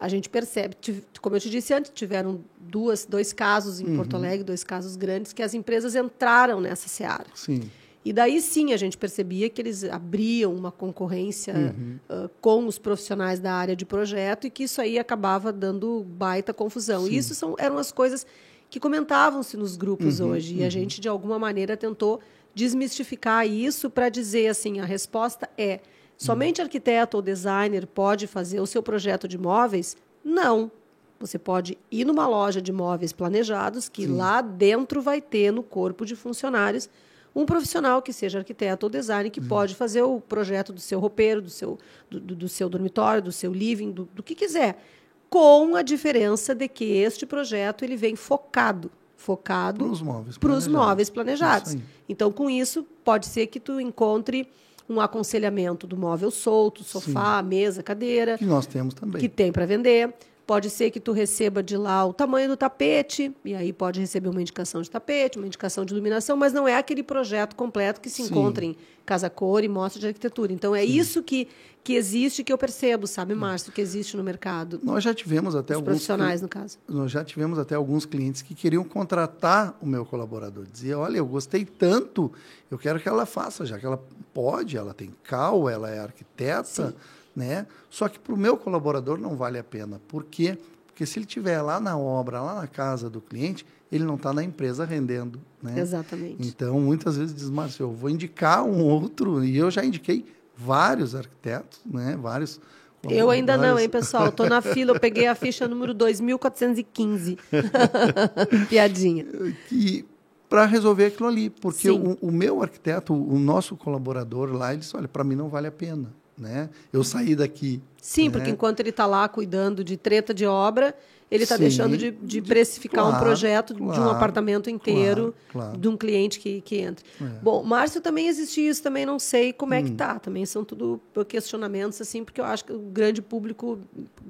A gente percebe, como eu te disse antes, tiveram duas, dois casos em uhum. Porto Alegre, dois casos grandes, que as empresas entraram nessa seara. Sim. E daí sim a gente percebia que eles abriam uma concorrência uhum. uh, com os profissionais da área de projeto e que isso aí acabava dando baita confusão. Sim. E isso são, eram as coisas que comentavam-se nos grupos uhum, hoje. E a uhum. gente, de alguma maneira, tentou desmistificar isso para dizer assim: a resposta é somente arquiteto ou designer pode fazer o seu projeto de móveis? Não. Você pode ir numa loja de móveis planejados, que Sim. lá dentro vai ter no corpo de funcionários um profissional que seja arquiteto ou designer que uhum. pode fazer o projeto do seu roupeiro, do seu, do, do seu dormitório, do seu living, do, do que quiser, com a diferença de que este projeto ele vem focado focado para os móveis planejados. móveis planejados. Então, com isso, pode ser que tu encontre um aconselhamento do móvel solto, sofá, Sim. mesa, cadeira. Que nós temos também. Que tem para vender. Pode ser que tu receba de lá o tamanho do tapete, e aí pode receber uma indicação de tapete, uma indicação de iluminação, mas não é aquele projeto completo que se Sim. encontra em Casa Cor e Mostra de Arquitetura. Então, é Sim. isso que, que existe que eu percebo, sabe, Márcio, que existe no mercado. Nós já tivemos até Os alguns... profissionais, no caso. Nós já tivemos até alguns clientes que queriam contratar o meu colaborador. Dizia, olha, eu gostei tanto, eu quero que ela faça, já que ela pode, ela tem cal, ela é arquiteta... Sim né? Só que para o meu colaborador não vale a pena. Por quê? Porque se ele estiver lá na obra, lá na casa do cliente, ele não está na empresa rendendo. Né? Exatamente. Então, muitas vezes diz, Márcio, eu vou indicar um outro, e eu já indiquei vários arquitetos, né? vários eu ainda não, hein, pessoal? Estou na fila, eu peguei a ficha número 2415. Piadinha. E para resolver aquilo ali, porque o, o, meu arquiteto, o nosso colaborador lá, ele disse: olha, para mim não vale a pena né? Eu saí daqui. Sim, né? porque enquanto ele está lá cuidando de treta de obra, ele está deixando de, de, precificar claro, um projeto claro, de um apartamento inteiro claro, de um cliente que, que entra. É. Bom, Márcio também existe isso, também não sei como é que está. Hum. Também são tudo questionamentos, assim, porque eu acho que o grande público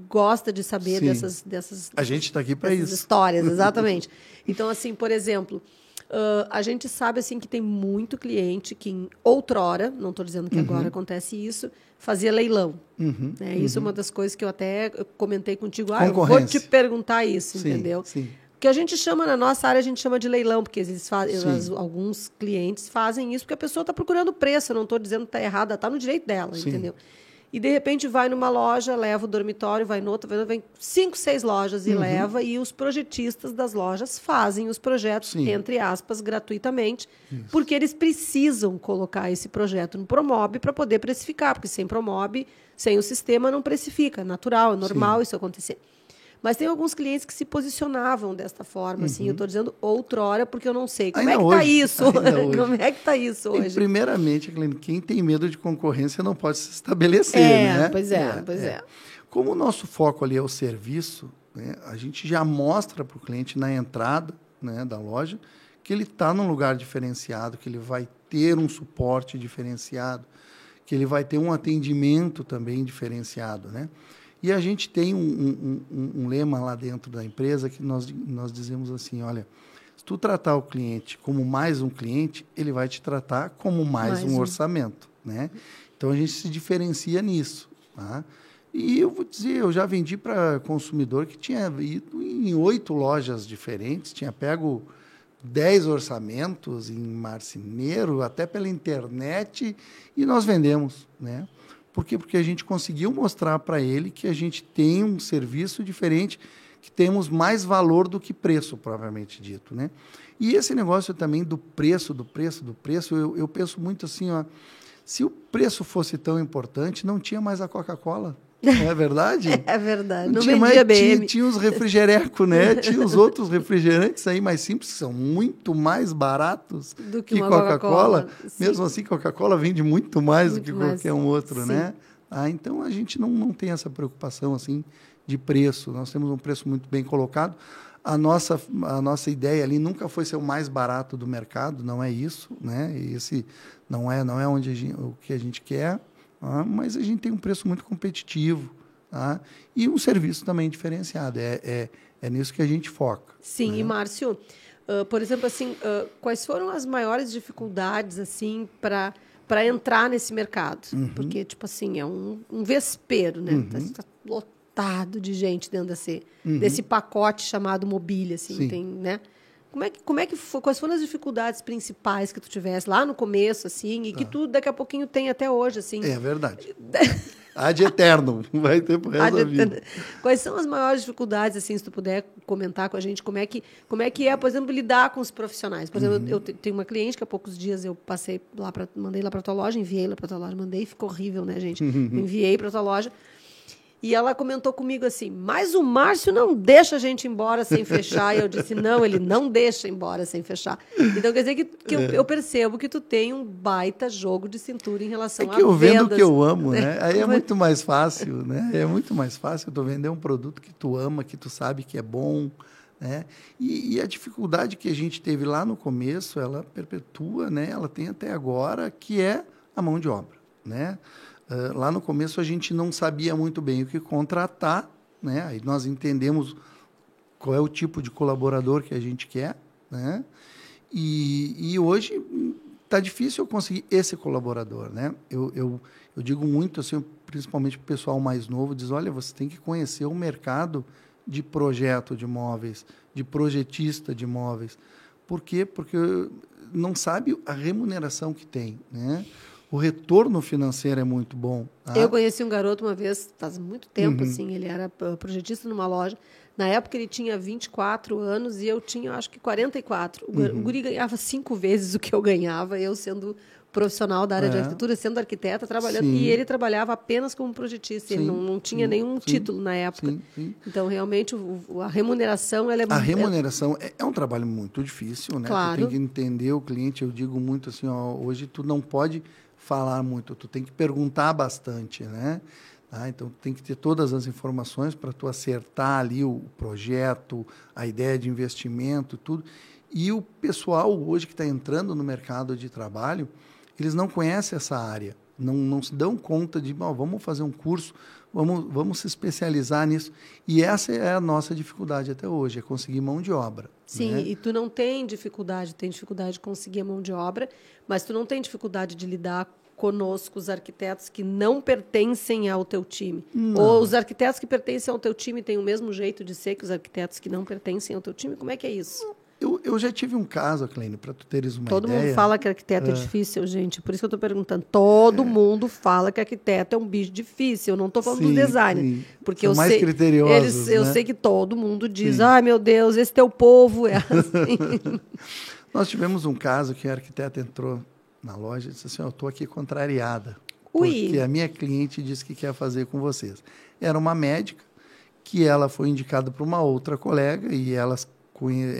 gosta de saber dessas, dessas. A gente está aqui para isso. Histórias, exatamente. então, assim, por exemplo. Uh, a gente sabe assim que tem muito cliente que em outrora, não estou dizendo que uhum. agora acontece isso, fazia leilão. Uhum. Né? Isso é uma das coisas que eu até comentei contigo. Ah, eu vou te perguntar isso, sim, entendeu? Sim. que a gente chama na nossa área a gente chama de leilão porque eles fazem alguns clientes fazem isso porque a pessoa está procurando preço eu não estou dizendo que está errada está no direito dela sim. entendeu e de repente vai numa loja, leva o dormitório, vai noutra, vem cinco, seis lojas e uhum. leva, e os projetistas das lojas fazem os projetos, Sim. entre aspas, gratuitamente, Isso. porque eles precisam colocar esse projeto no Promob para poder precificar, porque sem Promob, sem o sistema, não precifica. É natural, é normal Sim. isso acontecer. Mas tem alguns clientes que se posicionavam desta forma, uhum. assim. Eu estou uhum. dizendo outrora porque eu não sei. Como Ainda é que está isso? Como é que está isso hoje? E, primeiramente, quem tem medo de concorrência não pode se estabelecer, é, né? Pois é, é pois é. é. Como o nosso foco ali é o serviço, né, a gente já mostra para o cliente na entrada né, da loja que ele está num lugar diferenciado, que ele vai ter um suporte diferenciado, que ele vai ter um atendimento também diferenciado, né? E a gente tem um, um, um, lema lá dentro da empresa que nós, nós dizemos assim, olha, se tu tratar o cliente como mais um cliente, ele vai te tratar como mais, mais um, um, orçamento, né? Então a gente se diferencia nisso, tá? E eu vou dizer, eu já vendi para consumidor que tinha ido em oito lojas diferentes, tinha pego dez orçamentos em marceneiro, até pela internet, e nós vendemos, né? Por quê? Porque a gente conseguiu mostrar para ele que a gente tem um serviço diferente, que temos mais valor do que preço, propriamente dito. Né? E esse negócio também do preço, do preço, do preço, eu, eu penso muito assim, ó, se o preço fosse tão importante, não tinha mais a Coca-Cola. Não é verdade? é verdade. Não, tinha mais, tinha, tinha os refrigerecos, né? tinha os outros refrigerantes aí mais simples, que são muito mais baratos do que, que Coca-Cola. Coca Mesmo assim, Coca-Cola vende muito mais muito do que mais. qualquer um outro, Sim. né? Ah, então a gente não, não tem essa preocupação assim de preço. Nós temos um preço muito bem colocado. A nossa, a nossa ideia ali nunca foi ser o mais barato do mercado, não é isso, né? Esse não é, não é onde gente, o que a gente quer. Ah, mas a gente tem um preço muito competitivo. Tá? E um serviço também diferenciado. É, é, é nisso que a gente foca. Sim, né? e Márcio, uh, por exemplo, assim, uh, quais foram as maiores dificuldades assim para para entrar nesse mercado? Uhum. Porque, tipo assim, é um, um vespeiro, né? Uhum. Tá, tá lotado de gente dentro desse, Uhum. desse pacote chamado mobília, assim, Sim. tem, né? Como é que, como é que foi, quais foram as dificuldades principais que tu tivesse lá no começo, assim, e que tu daqui a pouquinho tem até hoje, assim? Tá. É verdade. Ad eterno. Vai ter pro resto da vida. Quais são as maiores dificuldades, assim, se tu puder comentar com a gente, como é que, como é, que é, por exemplo, lidar com os profissionais? Por exemplo, Uhum. eu, eu te- tenho uma cliente que há poucos dias eu passei lá para mandei lá para tua loja, enviei lá para tua loja, mandei, ficou horrível, né, gente? enviei para tua loja. E ela comentou comigo assim: "Mas o Márcio não deixa a gente embora sem fechar". E eu disse: "Não, ele não deixa embora sem fechar". Então quer dizer que, que eu, eu percebo que tu tem um baita jogo de cintura em relação É a que eu vendo o vendas. que eu amo, né? Aí é Mas- muito mais fácil, né? É muito mais fácil tu vender um produto que tu ama, que tu sabe que é bom, né? E, e a dificuldade que a gente teve lá no começo, ela perpetua, né? Ela tem até agora, que é a mão de obra, né? Ah, lá no começo a gente não sabia muito bem o que contratar, né? Aí nós entendemos qual é o tipo de colaborador que a gente quer, né? E, e hoje está difícil eu conseguir esse colaborador, né? Eu, eu, eu digo muito assim, principalmente para o pessoal mais novo, diz, olha, você tem que conhecer o mercado de projeto de imóveis, de projetista de imóveis. Por quê? Porque não sabe a remuneração que tem, né? O retorno financeiro é muito bom. tá? Eu conheci um garoto uma vez, faz muito tempo, Uhum. assim, ele era projetista numa loja. Na época ele tinha 24 anos e eu tinha, acho que 44. O, Uhum. guri ganhava cinco vezes o que eu ganhava, eu sendo profissional da área de É. arquitetura, sendo arquiteta, trabalhando. Sim. E ele trabalhava apenas como projetista, ele não, não tinha sim, nenhum título na época. Então, realmente, o- a remuneração ela é A mu- remuneração é, é um trabalho muito difícil, né? Claro. Tu tem que entender o cliente. Eu digo muito assim, ó, hoje tu não pode falar muito, tu tem que perguntar bastante, né? Tá? Então tu tem que ter todas as informações para tu acertar ali o projeto, a ideia de investimento, tudo. E o pessoal hoje que está entrando no mercado de trabalho, eles não conhecem essa área, não, não se dão conta de, "Bom, vamos fazer um curso, vamos, vamos se especializar nisso. E essa é a nossa dificuldade até hoje, é conseguir mão de obra. Sim, né? e tu não tem dificuldade, tem dificuldade de conseguir a mão de obra, mas tu não tem dificuldade de lidar conosco, os arquitetos que não pertencem ao teu time. Ou os arquitetos que pertencem ao teu time têm o mesmo jeito de ser que os arquitetos que não pertencem ao teu time? Como é que é isso? Eu, eu já tive um caso, Kleine, para tu teres uma Todo ideia. mundo fala que arquiteto é. difícil, gente. Por isso que eu estou perguntando. Todo mundo fala que arquiteto é um bicho difícil. Eu não estou falando Sim, do design. sim. Porque São eu mais sei, criteriosos, eles, Eu né? sei que todo mundo diz, ai meu Deus, esse teu povo é assim. Nós tivemos um caso que a arquiteta entrou na loja e disse assim, eu estou aqui contrariada. Ui. Porque a minha cliente disse que quer fazer com vocês. Era uma médica que ela foi indicada para uma outra colega e elas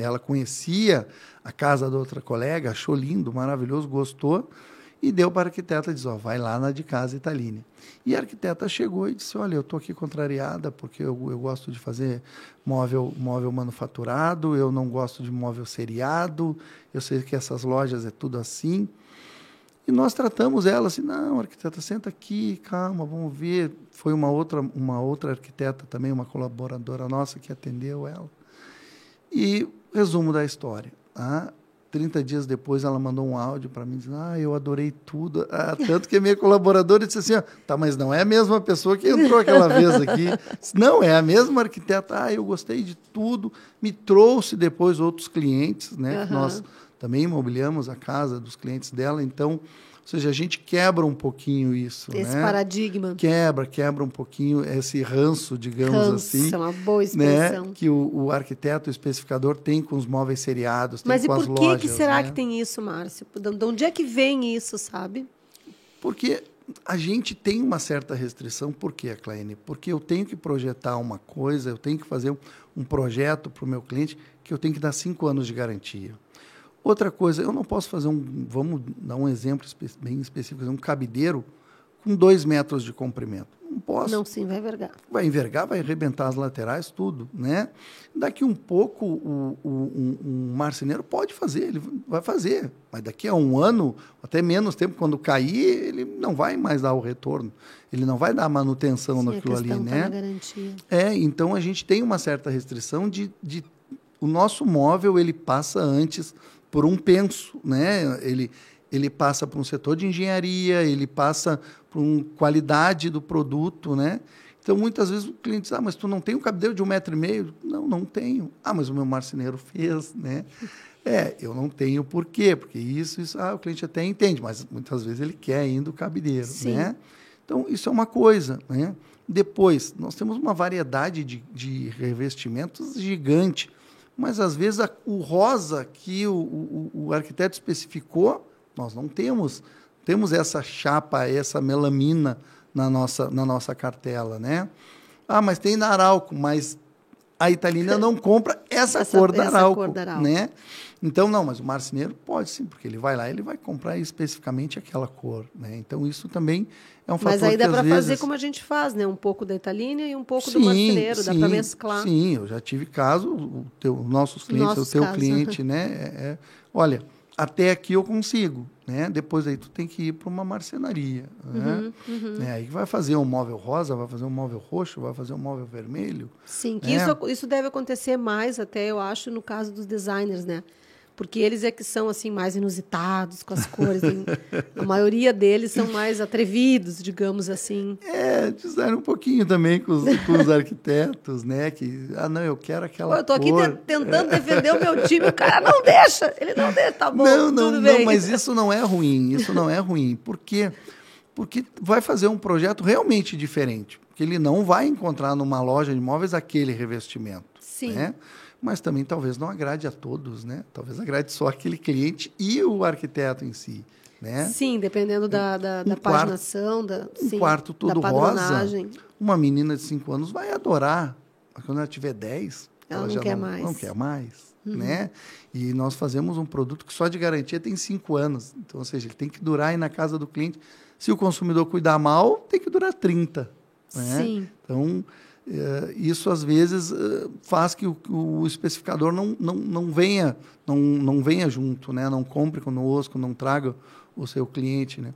ela conhecia a casa da outra colega, achou lindo, maravilhoso, gostou e deu para a arquiteta e disse, ó, vai lá na de casa Italine. E a arquiteta chegou e disse, olha, eu estou aqui contrariada porque eu, eu gosto de fazer móvel, móvel manufaturado, eu não gosto de móvel seriado, eu sei que essas lojas é tudo assim. E nós tratamos ela assim, não, arquiteta, senta aqui, calma, vamos ver. Foi uma outra, uma outra arquiteta também, uma colaboradora nossa que atendeu ela. E resumo da história. Tá? 30 dias depois ela mandou um áudio para mim dizendo, ah, eu adorei tudo. Ah, tanto que a minha colaboradora disse assim, ó, tá, mas não é a mesma pessoa que entrou aquela vez aqui. Não, é a mesma arquiteta. Ah, eu gostei de tudo. Me trouxe depois outros clientes, né? Aham. Nós também imobiliamos a casa dos clientes dela, então, ou seja, a gente quebra um pouquinho isso, Esse né? paradigma. Quebra, quebra um pouquinho esse ranço, digamos Ranço, assim, é uma boa né? expressão. Que o, o arquiteto, o especificador tem com os móveis seriados, Mas e com as por que, lojas, que será né? que tem isso, Márcio? De de onde é que vem isso, sabe? Porque a gente tem uma certa restrição. Por quê, Kleine? Porque eu tenho que projetar uma coisa, eu tenho que fazer um, um projeto para o meu cliente que eu tenho que dar cinco anos de garantia. Outra coisa, eu não posso fazer um, vamos dar um exemplo bem específico, um cabideiro com dois metros de comprimento. Não posso. Não, sim, vai envergar. Vai envergar, vai arrebentar as laterais, tudo, né? Daqui um pouco, o, o, um, um marceneiro pode fazer, ele vai fazer. Mas daqui a um ano, até menos tempo, quando cair, ele não vai mais dar o retorno. Ele não vai dar manutenção Sim, naquilo a ali, tá né? na garantia. É, então a gente tem uma certa restrição de, de o nosso móvel ele passa antes por um penso, né? Ele ele passa por um setor de engenharia, ele passa por uma qualidade do produto, né? Então muitas vezes o cliente diz, ah, mas tu não tem um cabedelo de um metro e meio? Não, não tenho. Ah, mas o meu marceneiro fez, né? É, eu não tenho por quê? Porque isso, isso, ah, o cliente até entende, mas muitas vezes ele quer ainda o cabideiro, Sim. né? Então, isso é uma coisa, né? Depois, nós temos uma variedade de, de revestimentos gigante, mas às vezes a- o rosa que o, o, o arquiteto especificou, nós não temos. Temos essa chapa, essa melamina na nossa, na nossa cartela, né? Ah, mas tem na Arauco, mas a italiana não compra essa, Essa- cor da Arauco, cor da Arauco. né? Então, não, mas o marceneiro pode sim, porque ele vai lá e ele vai comprar especificamente aquela cor, né? Então, isso também é um fator Mas aí dá para às fazer vezes... como a gente faz, né? Um pouco da italina e um pouco do marceneiro, dá para mesclar. Sim, eu já tive caso, o teu, nossos clientes, Nossos o teu casos, cliente, né? é- é, olha, até aqui eu consigo, né? Depois aí tu tem que ir para uma marcenaria, né? Uhum, Né? Aí vai fazer um móvel rosa, vai fazer um móvel roxo, vai fazer um móvel vermelho. Sim, que É. isso, isso deve acontecer mais até, eu acho, no caso dos designers, né? Porque eles é que são assim mais inusitados com as cores. A maioria deles são mais atrevidos, digamos assim. É, design um pouquinho também com os, com os arquitetos, né? Que, ah, não, eu quero aquela Pô, eu tô aqui cor. tentando defender o meu time, o cara não deixa. Ele não deixa, tá bom, não, não, tudo não, bem. mas isso não é ruim, isso não é ruim. Por quê? Porque vai fazer um projeto realmente diferente. Porque ele não vai encontrar numa loja de imóveis aquele revestimento. Sim. Né? Mas também talvez não agrade a todos, né? Talvez agrade só aquele cliente e o arquiteto em si. Né? Sim, dependendo da, da, da Um quarto- paginação, da, Um sim, quarto todo da rosa, uma menina de 5 anos vai adorar. Mas Quando ela tiver 10, Ela não já quer não, mais. Uhum. não quer mais. Né? E nós fazemos um produto que só de garantia tem 5 anos. Então, ou seja, ele tem que durar aí na casa do cliente. Se o consumidor cuidar mal, tem que durar 30. Né? Sim. Então, isso às vezes eh, faz que o, o especificador não, não, não, venha, não, não venha junto, né? não compre conosco, não traga o seu cliente. Né?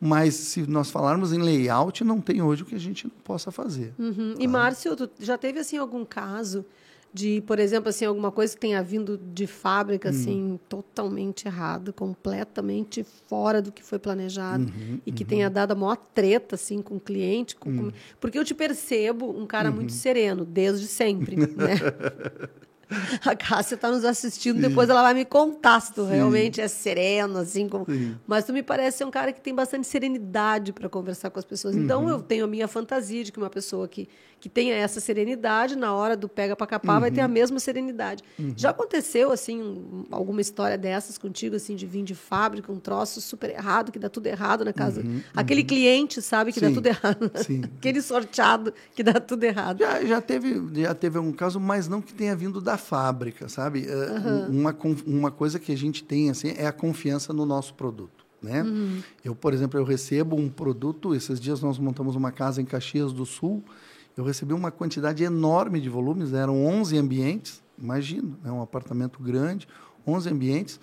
Mas se nós falarmos em layout, não tem hoje o que a gente não possa fazer. Uhum. E Márcio, já teve assim algum caso de, por exemplo, assim alguma coisa que tenha vindo de fábrica Hum. assim totalmente errado, completamente fora do que foi planejado Uhum, e que tenha dado a maior treta assim com o cliente, com- Hum. com- porque eu te percebo um cara muito Uhum. sereno desde sempre, né? A Cássia está nos assistindo, depois ela vai me contar se tu realmente é sereno, assim, como... Sim. mas tu me parece ser um cara que tem bastante serenidade para conversar com as pessoas. Uhum. Então eu tenho a minha fantasia de que uma pessoa que, que tenha essa serenidade, na hora do pega para capar, vai ter Uhum. a mesma serenidade. Já aconteceu, assim, um- alguma história dessas contigo, assim, de vir de fábrica, um troço super errado, que dá tudo errado na casa? Aquele cliente, sabe, que dá Uhum, Sim, tudo errado. sim. Aquele sorteado que dá tudo errado. Já, já, teve, já teve algum caso, mas não que tenha vindo da fábrica, sabe? Eh, uma, uma coisa que a gente tem assim, é a confiança no nosso produto. Né? Eu, por exemplo, eu recebo um produto, esses dias nós montamos uma casa em Caxias do Sul, eu recebi uma quantidade enorme de volumes, eram 11 ambientes, imagina, é um apartamento grande, 11 ambientes,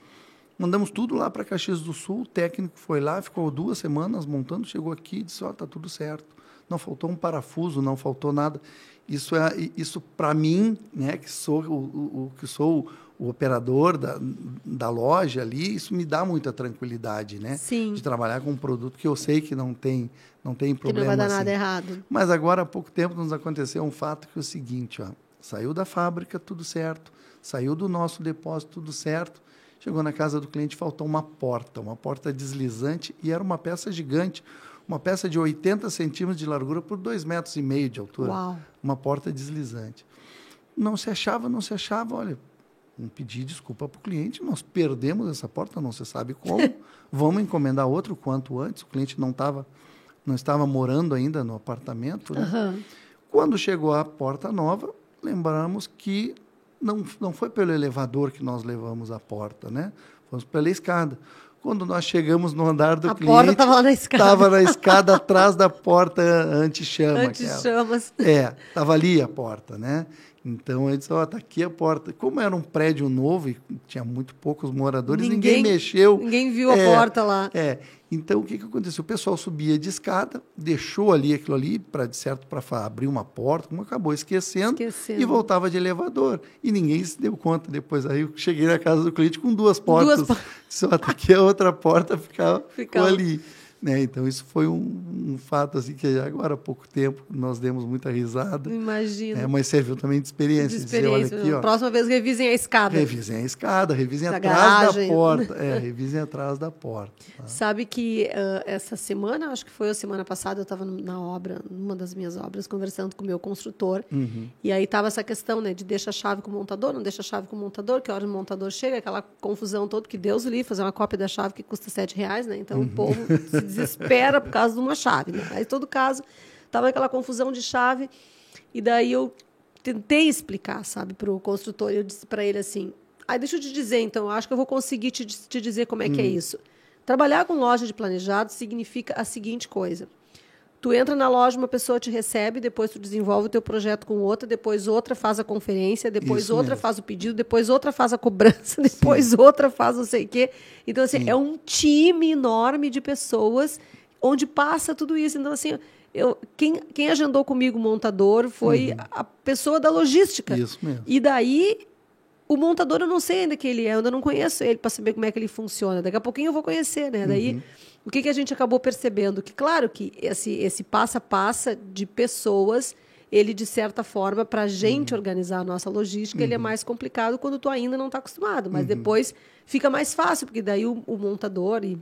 Mandamos tudo lá para Caxias do Sul. O técnico foi lá, ficou duas semanas montando, chegou aqui e disse: Ó, tá tudo certo. Não faltou um parafuso, não faltou nada. Isso é isso para mim, né, que sou o- o- que sou o operador da, da loja ali, isso me dá muita tranquilidade, né? Sim. De trabalhar com um produto que eu sei que não tem não tem Que problema não vai dar assim. nada errado. Mas agora, há pouco tempo, nos aconteceu um fato que é o seguinte, ó, saiu da fábrica, tudo certo, saiu do nosso depósito, tudo certo, chegou na casa do cliente, faltou uma porta, uma porta deslizante, e era uma peça gigante, uma peça de 80 centímetros de largura por 2,5 metros e meio de altura. Uau. Uma porta deslizante. Não se achava, não se achava, olha, vamos pedir desculpa para o cliente, nós perdemos essa porta, não se sabe como, vamos encomendar outro quanto antes, o cliente não estava não estava morando ainda no apartamento, né? Aham. Quando chegou a porta nova, lembramos que não, não foi pelo elevador que nós levamos a porta, né? Fomos pela escada. Quando nós chegamos no andar do a cliente, porta estava na escada. Estava na escada atrás da porta anti-chama. Anti-chamas. É, estava ali a porta, né? Então ele disse, ó, oh, tá aqui a porta. Como era um prédio novo e tinha muito poucos moradores, ninguém, ninguém mexeu. Ninguém viu a é, porta lá. É. Então o que, que aconteceu? O pessoal subia de escada, deixou ali aquilo ali, para de certo, para abrir uma porta, como acabou esquecendo, esquecendo, e voltava de elevador. E ninguém se deu conta depois. Aí eu cheguei na casa do cliente com duas portas. Duas Só que a outra porta ficava, ficava. ali. Né? Então, isso foi um, um, fato assim que agora há pouco tempo nós demos muita risada. Imagina. É, mas serviu também de experiência. De experiência. Dizer, aqui, ó, Próxima vez revisem a escada. Revisem a escada, revisem da atrás garagem. da porta. É, revisem atrás da porta. Tá? Sabe que uh, essa semana, acho que foi a semana passada, eu estava na obra, numa das minhas obras, conversando com o meu construtor. Uhum. E aí estava essa questão né, de deixa a chave com o montador, não deixa a chave com o montador, que a hora o montador chega, aquela confusão toda, que Deus lhe fazer uma cópia da chave que custa sete reais, né? Então uhum. o povo se desespera por causa de uma chave. Né? Aí, em todo caso, estava aquela confusão de chave. E daí eu tentei explicar, sabe, para o construtor. Eu disse para ele assim: ah, deixa eu te dizer, então, acho que eu vou conseguir te, te dizer como é hum. que é hum. isso. Trabalhar com loja de planejado significa a seguinte coisa. Tu entra na loja, uma pessoa te recebe, depois tu desenvolve o teu projeto com outra, depois outra faz a conferência, depois Isso outra mesmo. faz o pedido, depois outra faz a cobrança, depois Sim. outra faz não sei o quê. Então, assim, Sim. é um time enorme de pessoas onde passa tudo isso. Então, assim, eu, quem, quem agendou comigo o montador foi uhum. a pessoa da logística. Isso mesmo. E daí, o montador eu não sei ainda quem ele é, eu ainda não conheço ele para saber como é que ele funciona. Daqui a pouquinho eu vou conhecer, né? Daí, uhum. o que, que a gente acabou percebendo? Que, claro, que esse, esse passo a passo de pessoas ele, de certa forma, para a gente uhum. organizar a nossa logística, uhum. ele é uhum. mais complicado quando tu ainda não está acostumado. Mas uhum. depois fica mais fácil, porque daí o, o montador e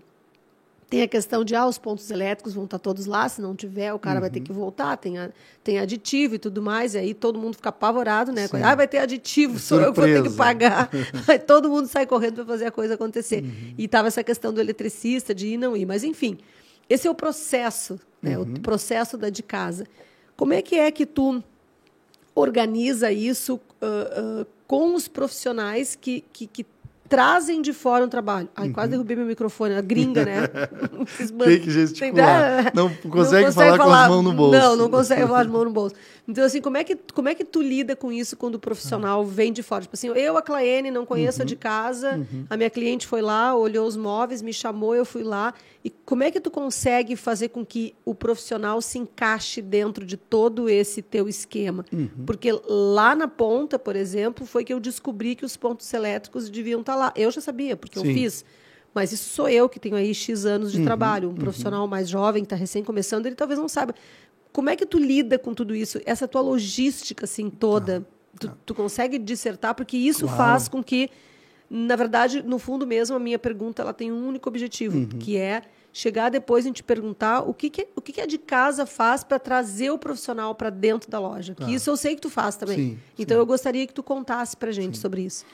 tem a questão de, ah, os pontos elétricos vão estar todos lá, se não tiver, o cara uhum. vai ter uhum. que voltar, tem, a, tem aditivo e tudo mais, e aí todo mundo fica apavorado, né? Sim. Ah, vai ter aditivo, sou eu que vou ter que pagar. aí todo mundo sai correndo para fazer a coisa acontecer. Uhum. E estava essa questão do eletricista, de ir e não ir. Mas, enfim, esse é o processo, né? Uhum. O processo da de casa. Como é que é que tu organiza isso uh, uh, com os profissionais que, que, que trazem de fora um trabalho. Ai, uhum. quase derrubei meu microfone, a gringa, né? Tem que gesticular. Não consegue, não consegue falar, falar, com as mãos no bolso. Não, não consegue falar de mão no bolso. Então, assim, como é que, como é que tu lida com isso quando o profissional vem de fora? Tipo assim, eu, a Claene, não conheço uhum. de casa, uhum. a minha cliente foi lá, olhou os móveis, me chamou, eu fui lá. E como é que tu consegue fazer com que o profissional se encaixe dentro de todo esse teu esquema? Uhum. Porque lá na ponta, por exemplo, foi que eu descobri que os pontos elétricos deviam estar lá. Eu já sabia, porque Sim. eu fiz. Mas isso sou eu que tenho aí X anos de uhum, trabalho. Um uhum. profissional mais jovem, que está recém começando, ele talvez não saiba. Como é que tu lida com tudo isso? Essa tua logística assim toda, ah, tu, ah. tu, consegue dissertar porque isso claro. faz com que, na verdade, no fundo mesmo, a minha pergunta ela tem um único objetivo, uhum. que é chegar depois e te perguntar o que, que o que, que a de casa faz para trazer o profissional para dentro da loja. Que ah. isso eu sei que tu faz também. Sim, então sim. eu gostaria que tu contasse para gente sim. sobre isso.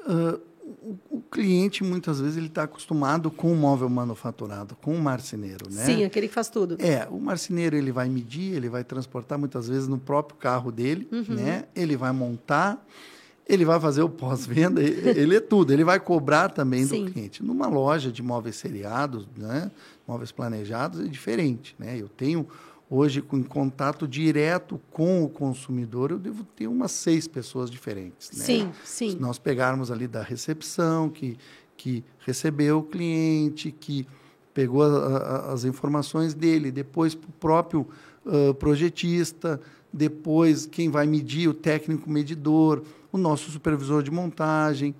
Uh, o, cliente muitas vezes ele está acostumado com o móvel manufaturado, com o marceneiro, né? Sim, aquele que faz tudo. É, o marceneiro ele vai medir, ele vai transportar muitas vezes no próprio carro dele, uhum. né? Ele vai montar, ele vai fazer o pós-venda, ele é tudo. Ele vai cobrar também Sim. do cliente. Numa loja de móveis seriados, né? Móveis planejados é diferente, né? Eu tenho hoje com contato direto com o consumidor, eu devo ter umas seis pessoas diferentes. Né? Sim, sim. Se nós pegarmos ali da recepção, que, que recebeu o cliente, que pegou a, a, as informações dele, depois para o próprio uh, projetista, depois quem vai medir, o técnico medidor, o nosso supervisor de montagem,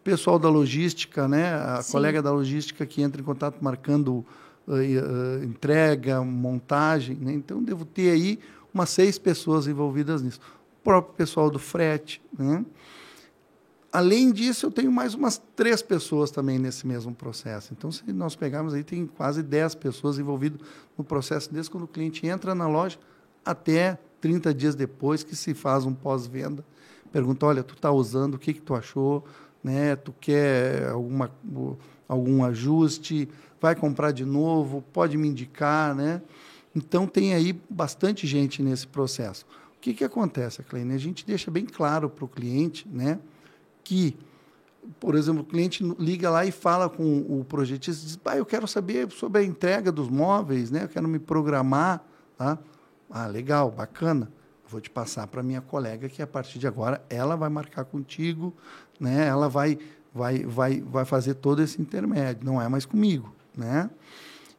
o pessoal da logística, né? a sim. colega da logística que entra em contato marcando uh, entrega, montagem. Né? Então, devo ter aí umas seis pessoas envolvidas nisso. O próprio pessoal do frete. Né? Além disso, eu tenho mais umas três pessoas também nesse mesmo processo. Então, se nós pegarmos aí, tem quase dez pessoas envolvidas no processo, desde quando o cliente entra na loja até 30 dias depois que se faz um pós-venda. Pergunta, olha, tu está usando, o que, que tu achou? Né? Tu quer alguma, algum ajuste? vai comprar de novo, pode me indicar, né? Então tem aí bastante gente nesse processo. O que, que acontece, Kleine? A gente deixa bem claro para o cliente, né, que por exemplo, o cliente liga lá e fala com o projetista, diz, ah, eu quero saber sobre a entrega dos móveis, né? eu quero me programar. Tá? Ah, legal, bacana. Vou te passar para minha colega que a partir de agora ela vai marcar contigo, né? ela vai, vai, vai, vai fazer todo esse intermédio, não é mais comigo. Né?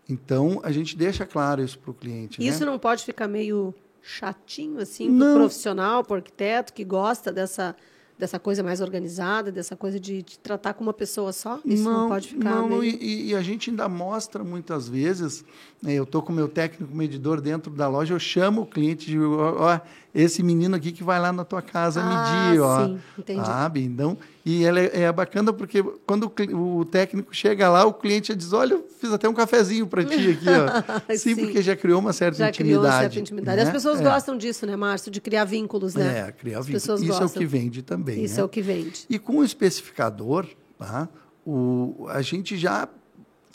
Então, a gente deixa claro isso para o cliente. Isso né? não pode ficar meio chatinho assim para o profissional, para o arquiteto que gosta dessa dessa coisa mais organizada, dessa coisa de, de tratar com uma pessoa só? Isso não, não pode ficar. Não, meio... e, e, a gente ainda mostra muitas vezes. Né, eu estou com o meu técnico medidor dentro da loja, eu chamo o cliente de ó, esse menino aqui que vai lá na tua casa ah, medir, ó. Sim, entendi. Sabe? Então, e ela é, é bacana porque quando o, o, técnico chega lá, o cliente diz: Olha, eu fiz até um cafezinho para ti aqui, ó. sim, sim, porque já criou uma certa já intimidade. Criou uma certa intimidade. Né? As pessoas é. gostam disso, né, Márcio? De criar vínculos, né? É, criar vínculos. Isso gostam. é o que vende também. Isso né? é o que vende. E com o especificador, tá? o, a gente já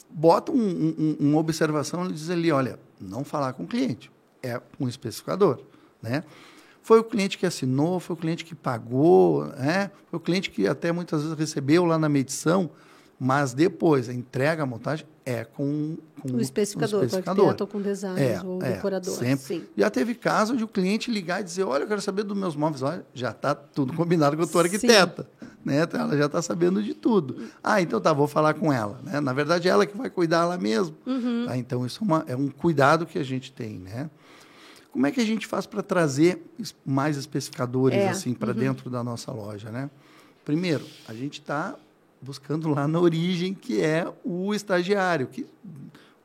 bota um, um, uma observação e diz ali: olha, não falar com o cliente, é um especificador. Né? Foi o cliente que assinou, foi o cliente que pagou, né? foi o cliente que até muitas vezes recebeu lá na medição, mas depois a entrega, a montagem é com, com o especificador, o especificador. ou com design é, ou é, decorador. Sempre. Sim. Já teve caso de o cliente ligar e dizer, olha, eu quero saber dos meus móveis. Olha, já está tudo combinado com a tua arquiteta. Né? Ela já está sabendo de tudo. Ah, então tá, vou falar com ela. Né? Na verdade, é ela que vai cuidar lá mesmo. Uhum. Tá? Então, isso é, uma, é um cuidado que a gente tem. Né? Como é que a gente faz para trazer mais especificadores é. assim para uhum. dentro da nossa loja, né? Primeiro, a gente está buscando lá na origem que é o estagiário, que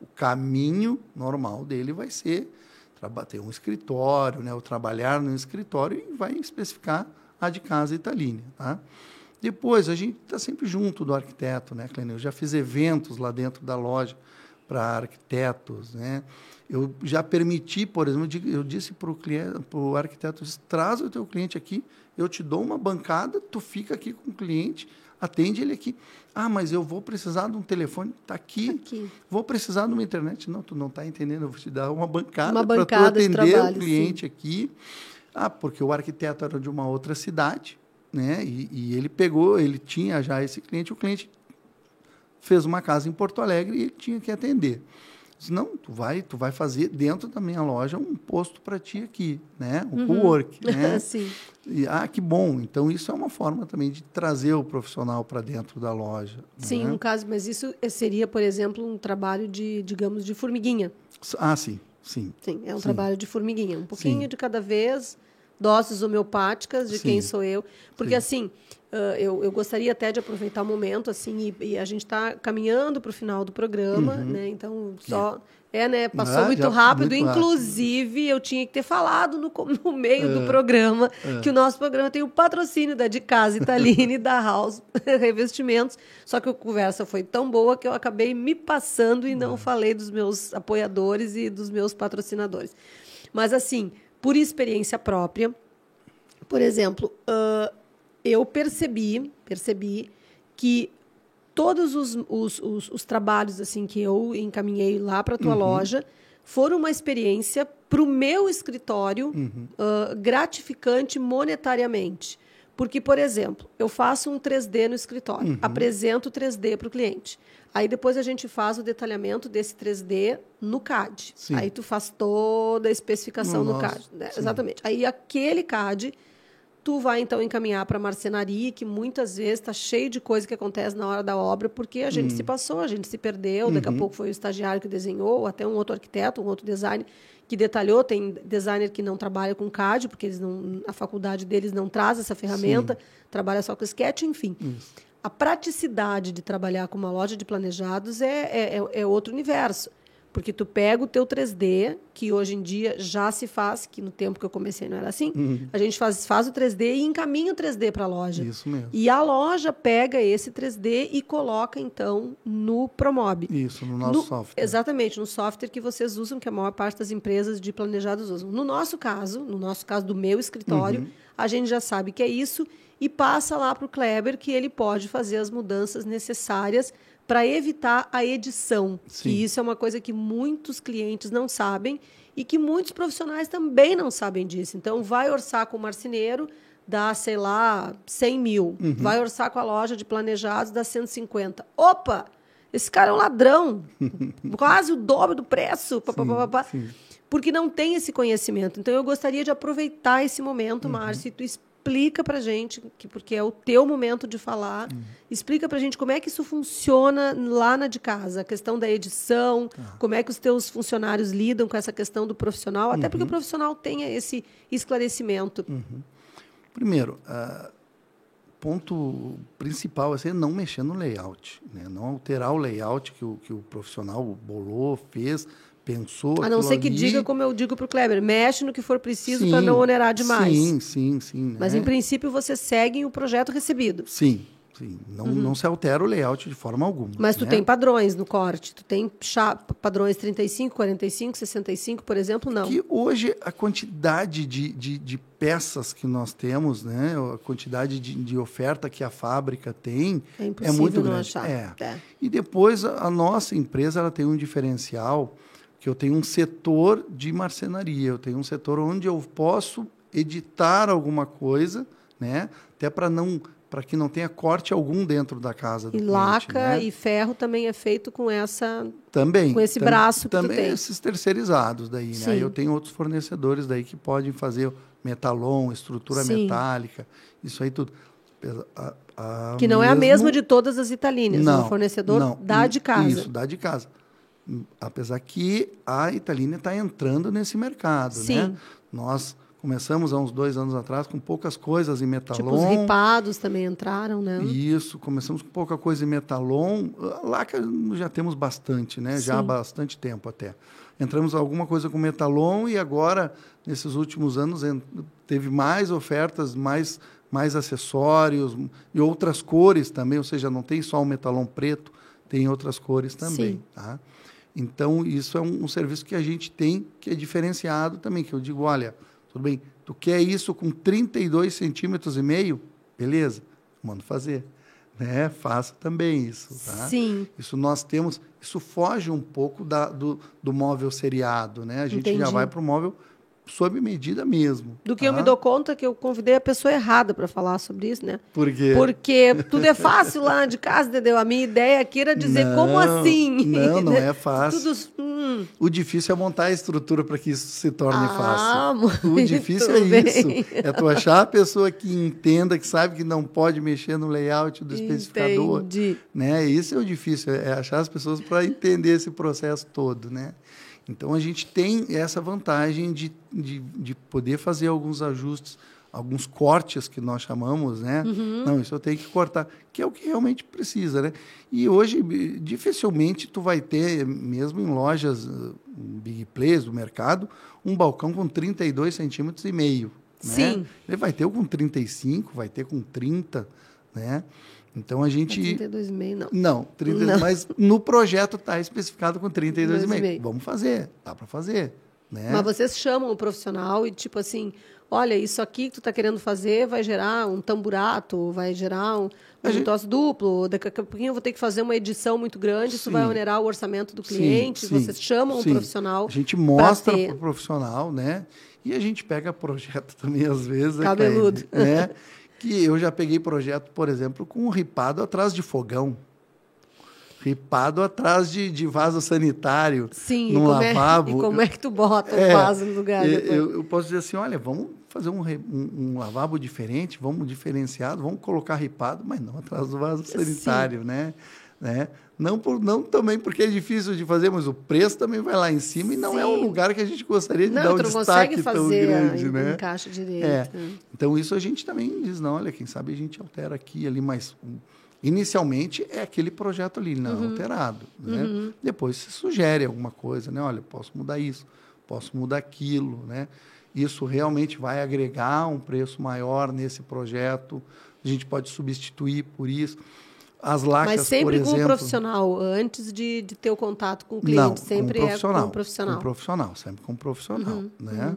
o caminho normal dele vai ser ter um escritório, né, ou trabalhar no escritório e vai especificar a de casa Italine, tá? Depois, a gente está sempre junto do arquiteto, né, Clênio? Eu já fiz eventos lá dentro da loja para arquitetos, né? Eu já permiti, por exemplo, eu disse para o cliente, para o arquiteto, traz o teu cliente aqui, eu te dou uma bancada, tu fica aqui com o cliente, atende ele aqui. Ah, mas eu vou precisar de um telefone, está aqui. aqui. Vou precisar de uma internet. Não, tu não está entendendo, eu vou te dar uma bancada para tu atender trabalho, o cliente sim. aqui. Ah, porque o arquiteto era de uma outra cidade, né? E, e, ele pegou, ele tinha já esse cliente, o cliente fez uma casa em Porto Alegre e ele tinha que atender. Disse, não, tu vai, tu vai fazer dentro da minha loja um posto para ti aqui, né? Um uhum. co-work, né? Sim. E, ah, que bom. Então, isso é uma forma também de trazer o profissional para dentro da loja. Sim, né? no caso, mas isso seria, por exemplo, um trabalho de, digamos, de formiguinha. Ah, sim, sim. Sim, é um sim. trabalho de formiguinha. Um pouquinho sim. de cada vez, doses homeopáticas de sim. quem sou eu. Porque, assim, Uh, eu, eu, gostaria até de aproveitar o momento assim e, e a gente está caminhando para o final do programa, uhum. né? Então só é, né? Passou ah, muito rápido. Muito Inclusive rápido. eu tinha que ter falado no, no meio do é. programa é. que o nosso programa tem o patrocínio da de casa Italine e da House Revestimentos. Só que a conversa foi tão boa que eu acabei me passando e não é. falei dos meus apoiadores e dos meus patrocinadores. Mas assim, por experiência própria, por exemplo. Uh, eu percebi, percebi que todos os, os, os, os trabalhos assim que eu encaminhei lá para a tua uhum. loja foram uma experiência para o meu escritório uhum. uh, gratificante monetariamente. Porque, por exemplo, eu faço um 3D no escritório, uhum. apresento o 3D para o cliente. Aí depois a gente faz o detalhamento desse 3D no CAD. Sim. Aí tu faz toda a especificação no, no CAD. Né? Exatamente. Aí aquele CAD tu vai então encaminhar para a marcenaria, que muitas vezes está cheio de coisa que acontece na hora da obra, porque a gente uhum. se passou, a gente se perdeu, uhum. daqui a uhum. pouco foi o estagiário que desenhou, ou até um outro arquiteto, um outro designer que detalhou. Tem designer que não trabalha com CAD, porque eles não, a faculdade deles não traz essa ferramenta, Sim. trabalha só com Sketch, enfim. Isso. A praticidade de trabalhar com uma loja de planejados é, é, é, é outro universo. Porque tu pega o teu 3D, que hoje em dia já se faz, que no tempo que eu comecei não era assim, uhum. a gente faz, faz o 3D e encaminha o 3D para a loja. Isso mesmo. E a loja pega esse 3D e coloca, então, no Promob. Isso, no nosso no, software. Exatamente, no software que vocês usam, que a maior parte das empresas de planejados usam. No nosso caso, no nosso caso do meu escritório, uhum. a gente já sabe que é isso e passa lá para o Kleber que ele pode fazer as mudanças necessárias para evitar a edição. Sim. Que isso é uma coisa que muitos clientes não sabem e que muitos profissionais também não sabem disso. Então, vai orçar com o marceneiro, dá, sei lá, 100 mil. Uhum. Vai orçar com a loja de planejados, dá 150. Opa! Esse cara é um ladrão. quase o dobro do preço. Sim, pá, pá, pá, porque não tem esse conhecimento. Então, eu gostaria de aproveitar esse momento, uhum. Márcio, e tu explica para gente, que, porque é o teu momento de falar, uhum. explica para gente como é que isso funciona lá na de casa, a questão da edição, uhum. como é que os teus funcionários lidam com essa questão do profissional, até porque o uhum. profissional tenha esse esclarecimento. Uhum. Primeiro, uh, ponto principal é não mexer no layout, né? não alterar o layout que o, que o profissional bolou, fez, pensou. A não ser que ali. diga, como eu digo para o Kleber, mexe no que for preciso para não onerar demais. Sim, sim, sim. Né? Mas, em princípio, você segue o projeto recebido. Sim, sim. Não, uhum. não se altera o layout de forma alguma. Mas tu né? tem padrões no corte. Tu tem padrões 35, 45, 65, por exemplo, não. Que hoje a quantidade de, de, de peças que nós temos, né, a quantidade de, de oferta que a fábrica tem é, é muito grande. Achar. É. é. E depois a, a nossa empresa ela tem um diferencial que eu tenho um setor de marcenaria, eu tenho um setor onde eu posso editar alguma coisa, né? Até para não para que não tenha corte algum dentro da casa do e cliente, laca né? e ferro também é feito com essa também com esse tam, braço que também tem. esses terceirizados daí né Aí eu tenho outros fornecedores daí que podem fazer metalon estrutura Sim. metálica isso aí tudo a, a que não mesmo... é a mesma de todas as italinas não, o fornecedor não, dá de casa isso dá de casa apesar que a Italina está entrando nesse mercado, Sim. né? Nós começamos há uns dois anos atrás com poucas coisas em metalon. Tipo os ripados também entraram, né? Isso, começamos com pouca coisa em metalon. Lá que já temos bastante, né? Sim. Já há bastante tempo até. Entramos alguma coisa com metalon e agora, nesses últimos anos, teve mais ofertas, mais, mais acessórios e outras cores também, ou seja, não tem só o metalon preto, tem outras cores também, Sim. tá? Então, isso é um, um, serviço que a gente tem que é diferenciado também, que eu digo, olha, tudo bem, tu quer isso com 32 centímetros e meio? Beleza, mando fazer. Né? Faça também isso. Tá? Sim. Isso nós temos, isso foge um pouco da, do, do móvel seriado, né? A gente Entendi. já vai para o móvel sob medida mesmo. Do que tá? eu me dou conta que eu convidei a pessoa errada para falar sobre isso, né? Por quê? Porque tudo é fácil lá de casa, entendeu? A minha ideia aqui era dizer não, como assim. Não, não é fácil. Tudo, hum. O difícil é montar a estrutura para que isso se torne ah, fácil. O difícil é bem. isso. É tu achar a pessoa que entenda, que sabe que não pode mexer no layout do especificador. Entendi. Né? Isso é o difícil, é achar as pessoas para entender esse processo todo, né? Então a gente tem essa vantagem de, de, de, poder fazer alguns ajustes, alguns cortes que nós chamamos, né? Uhum. Não, isso eu tenho que cortar, que é o que realmente precisa, né? E hoje dificilmente tu vai ter, mesmo em lojas uh, big plays do mercado, um balcão com 32 centímetros e meio. Né? Sim. Ele vai ter com 35, vai ter com 30, né? Então a gente. 32,5 não. Não, 32, não. mas no projeto está especificado com 32,5. Vamos fazer, dá para fazer. Né? Mas vocês chamam o profissional e, tipo assim, olha, isso aqui que tu está querendo fazer vai gerar um tamburato, vai gerar um, um gente... duplo, daqui a pouquinho eu vou ter que fazer uma edição muito grande, sim. isso vai onerar o orçamento do cliente. Sim, sim, vocês chamam o profissional. A gente mostra para o profissional, né? E a gente pega projeto também, às vezes. Cabeludo. Né? que eu já peguei projeto, por exemplo, com um ripado atrás de fogão. Ripado atrás de, de vaso sanitário. Sim, num e lavabo. É, e como é que tu bota o é, vaso no lugar? Eu, eu, posso dizer assim: olha, vamos fazer um, um, um, lavabo diferente, vamos diferenciado, vamos colocar ripado, mas não atrás do vaso sanitário, Sim. né? Né? Não, por, não também porque é difícil de fazer, mas o preço também vai lá em cima e não Sim. é um lugar que a gente gostaria de não, dar um destaque tão grande, a, né? Encaixa direito. É. Então isso a gente também diz, não, olha, quem sabe a gente altera aqui ali, mas inicialmente é aquele projeto ali, não uhum. alterado, né? Uhum. Depois se sugere alguma coisa, né? Olha, posso mudar isso, posso mudar aquilo, né? Isso realmente vai agregar um preço maior nesse projeto. A gente pode substituir por isso. As lacas, Mas sempre com exemplo, um profissional, antes de, de ter o contato com o cliente, não, sempre com um profissional, é com um profissional. Com um profissional, sempre com um profissional, uhum, né? Uhum.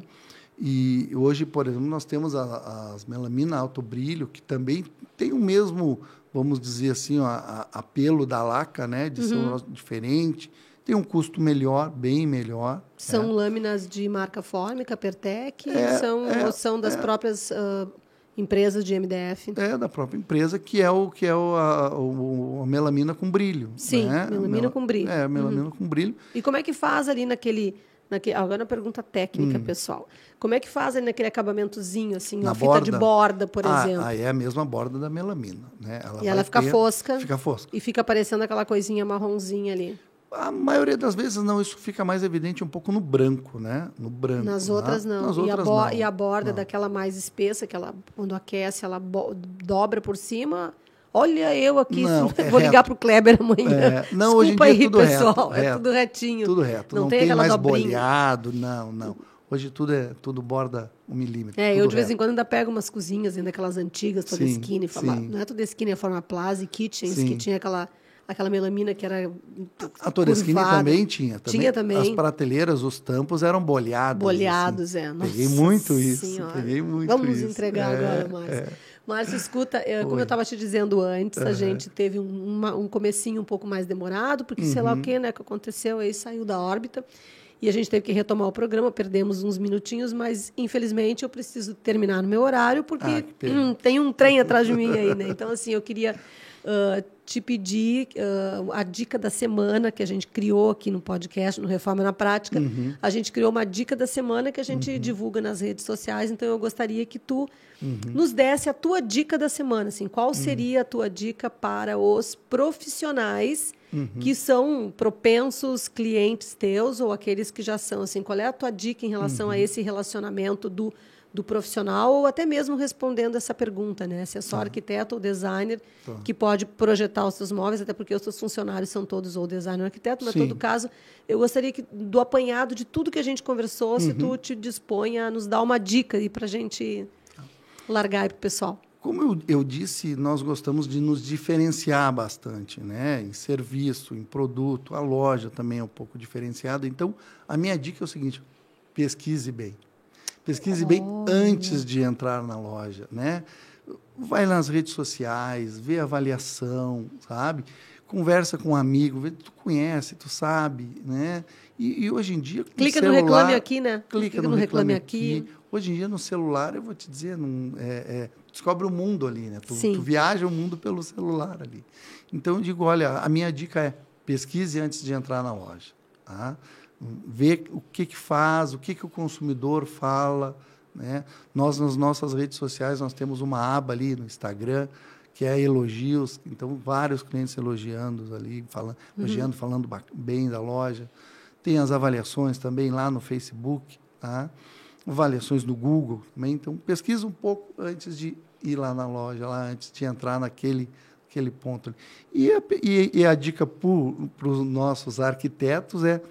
E hoje, por exemplo, nós temos a, as melamina alto brilho, que também tem o mesmo, vamos dizer assim, ó, a, a apelo da laca, né? De uhum. ser um negócio diferente, tem um custo melhor, bem melhor. São é. lâminas de marca fórmica, Pertec, é, são, é, são das é. próprias... Uh, Empresas de MDF. É, da própria empresa, que é o que é o, a, o, a melamina com brilho. Sim, né? melamina Mel- com brilho. É, melamina Uhum. com brilho. E como é que faz ali naquele. naquele agora uma pergunta técnica, Hum. pessoal. Como é que faz ali naquele acabamentozinho, assim, Na uma fita de borda? borda, por Ah, exemplo? Aí é a mesma borda da melamina. Né? e vai ela fica ter- fosca Fica fosca. e fica aparecendo aquela coisinha marronzinha ali. A maioria das vezes não, isso fica mais evidente um pouco no branco, né? No branco. Nas né? outras não. Nas e, a outras bo- não. e a borda Não. daquela mais espessa, que ela, quando aquece, ela dobra por cima. Olha eu aqui, Não, é vou ligar reto. para o Kleber amanhã. É, não, Desculpa hoje em dia aí, é tudo pessoal. reto, É reto. tudo retinho. Tudo reto. Não Não, tem tem, mais dobrinha. bolhado, não, não. Hoje tudo é tudo borda um milímetro. É, eu de vez em quando ainda pego umas cozinhas, ainda aquelas antigas, toda Sim, skinny. Sim. não é toda skinny, é forma plaza e kitchens, Sim. que tinha aquela, aquela melamina que era A Toresquini curvada. também tinha. Também, Tinha também. As prateleiras, os tampos eram bolhados. Bolhados, assim. é. Peguei Nossa muito isso. Senhora. Peguei muito Vamos isso. entregar É, agora, Márcio. Márcio, escuta, é, como eu estava te dizendo antes, a gente teve um, uma- um comecinho um pouco mais demorado, porque sei Uhum. lá o que, né, que aconteceu, aí saiu da órbita. E a gente teve que retomar o programa, perdemos uns minutinhos, mas infelizmente eu preciso terminar no meu horário, porque Ah, hum, tem um trem atrás de mim aí, né? Então, assim, eu queria ah, te pedir ah, a dica da semana que a gente criou aqui no podcast, no Reforma na Prática. Uhum. A gente criou uma dica da semana que a gente divulga nas redes sociais, então eu gostaria que tu Uhum. nos desse a tua dica da semana, assim, qual seria a tua dica para os profissionais Uhum. que são propensos clientes teus ou aqueles que já são, assim, qual é a tua dica em relação Uhum. a esse relacionamento do, do profissional ou até mesmo respondendo essa pergunta, né? Se é só arquiteto ou designer Tá. que pode projetar os seus móveis, até porque os seus funcionários são todos ou designer ou arquiteto, mas, em Sim. todo caso, eu gostaria que, do apanhado de tudo que a gente conversou, se Uhum. tu te dispõe a nos dar uma dica aí para a gente largar aí para o pessoal. Como eu, eu disse, nós gostamos de nos diferenciar bastante, né? Em serviço, em produto, a loja também é um pouco diferenciada. Então, a minha dica é o seguinte: pesquise bem. Pesquise bem antes de entrar na loja, né? Vai nas redes sociais, vê a avaliação, sabe? Conversa com um amigo, vê, tu conhece, tu sabe, né? E, e hoje em dia, Clica no celular- Reclame Aqui, né? Clica, no, Reclame, aqui. Hoje em dia, no celular, eu vou te dizer, não, é, é, descobre o mundo ali, né? Tu, tu viaja o mundo pelo celular ali. Então, eu digo, olha, a minha dica é pesquise antes de entrar na loja. Tá? Vê o que, que faz, o que, que o consumidor fala. Né? Nós, nas nossas redes sociais, nós temos uma aba ali no Instagram, que é elogios. Então, vários clientes elogiando ali, falando, elogiando, falando bem da loja. Tem as avaliações também lá no Facebook, tá? avaliações no Google também. Então, pesquisa um pouco antes de ir lá na loja, lá antes de entrar naquele, aquele ponto. ali. E a, e, e a dica para os nossos arquitetos é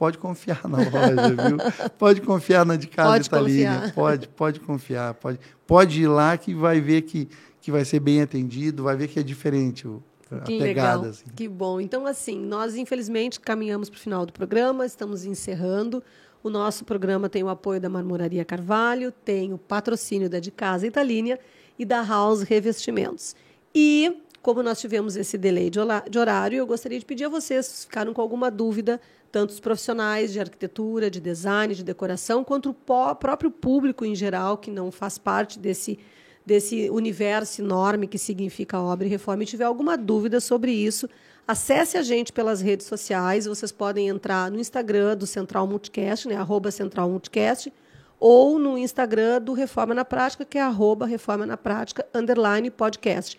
pode confiar na loja, viu? Pode confiar na de casa Pode Italínia. confiar. Pode, pode confiar. Pode, pode ir lá que vai ver que, que vai ser bem atendido, vai ver que é diferente o, a Que pegada. legal, assim. que bom. Então, assim, nós infelizmente caminhamos para o final do programa, estamos encerrando. O nosso programa tem o apoio da Marmoraria Carvalho, tem o patrocínio da De Casa Italínia e da House Revestimentos. E, como nós tivemos esse delay de horário, eu gostaria de pedir a vocês, se ficaram com alguma dúvida, tanto os profissionais de arquitetura, de design, de decoração, quanto o próprio público em geral, que não faz parte desse desse universo enorme que significa obra e reforma e tiver alguma dúvida sobre isso, acesse a gente pelas redes sociais. Vocês podem entrar no Instagram do Central Multicast, né, arroba Central Multicast, ou no Instagram do Reforma na Prática, que é arroba Reforma na Prática, underline podcast.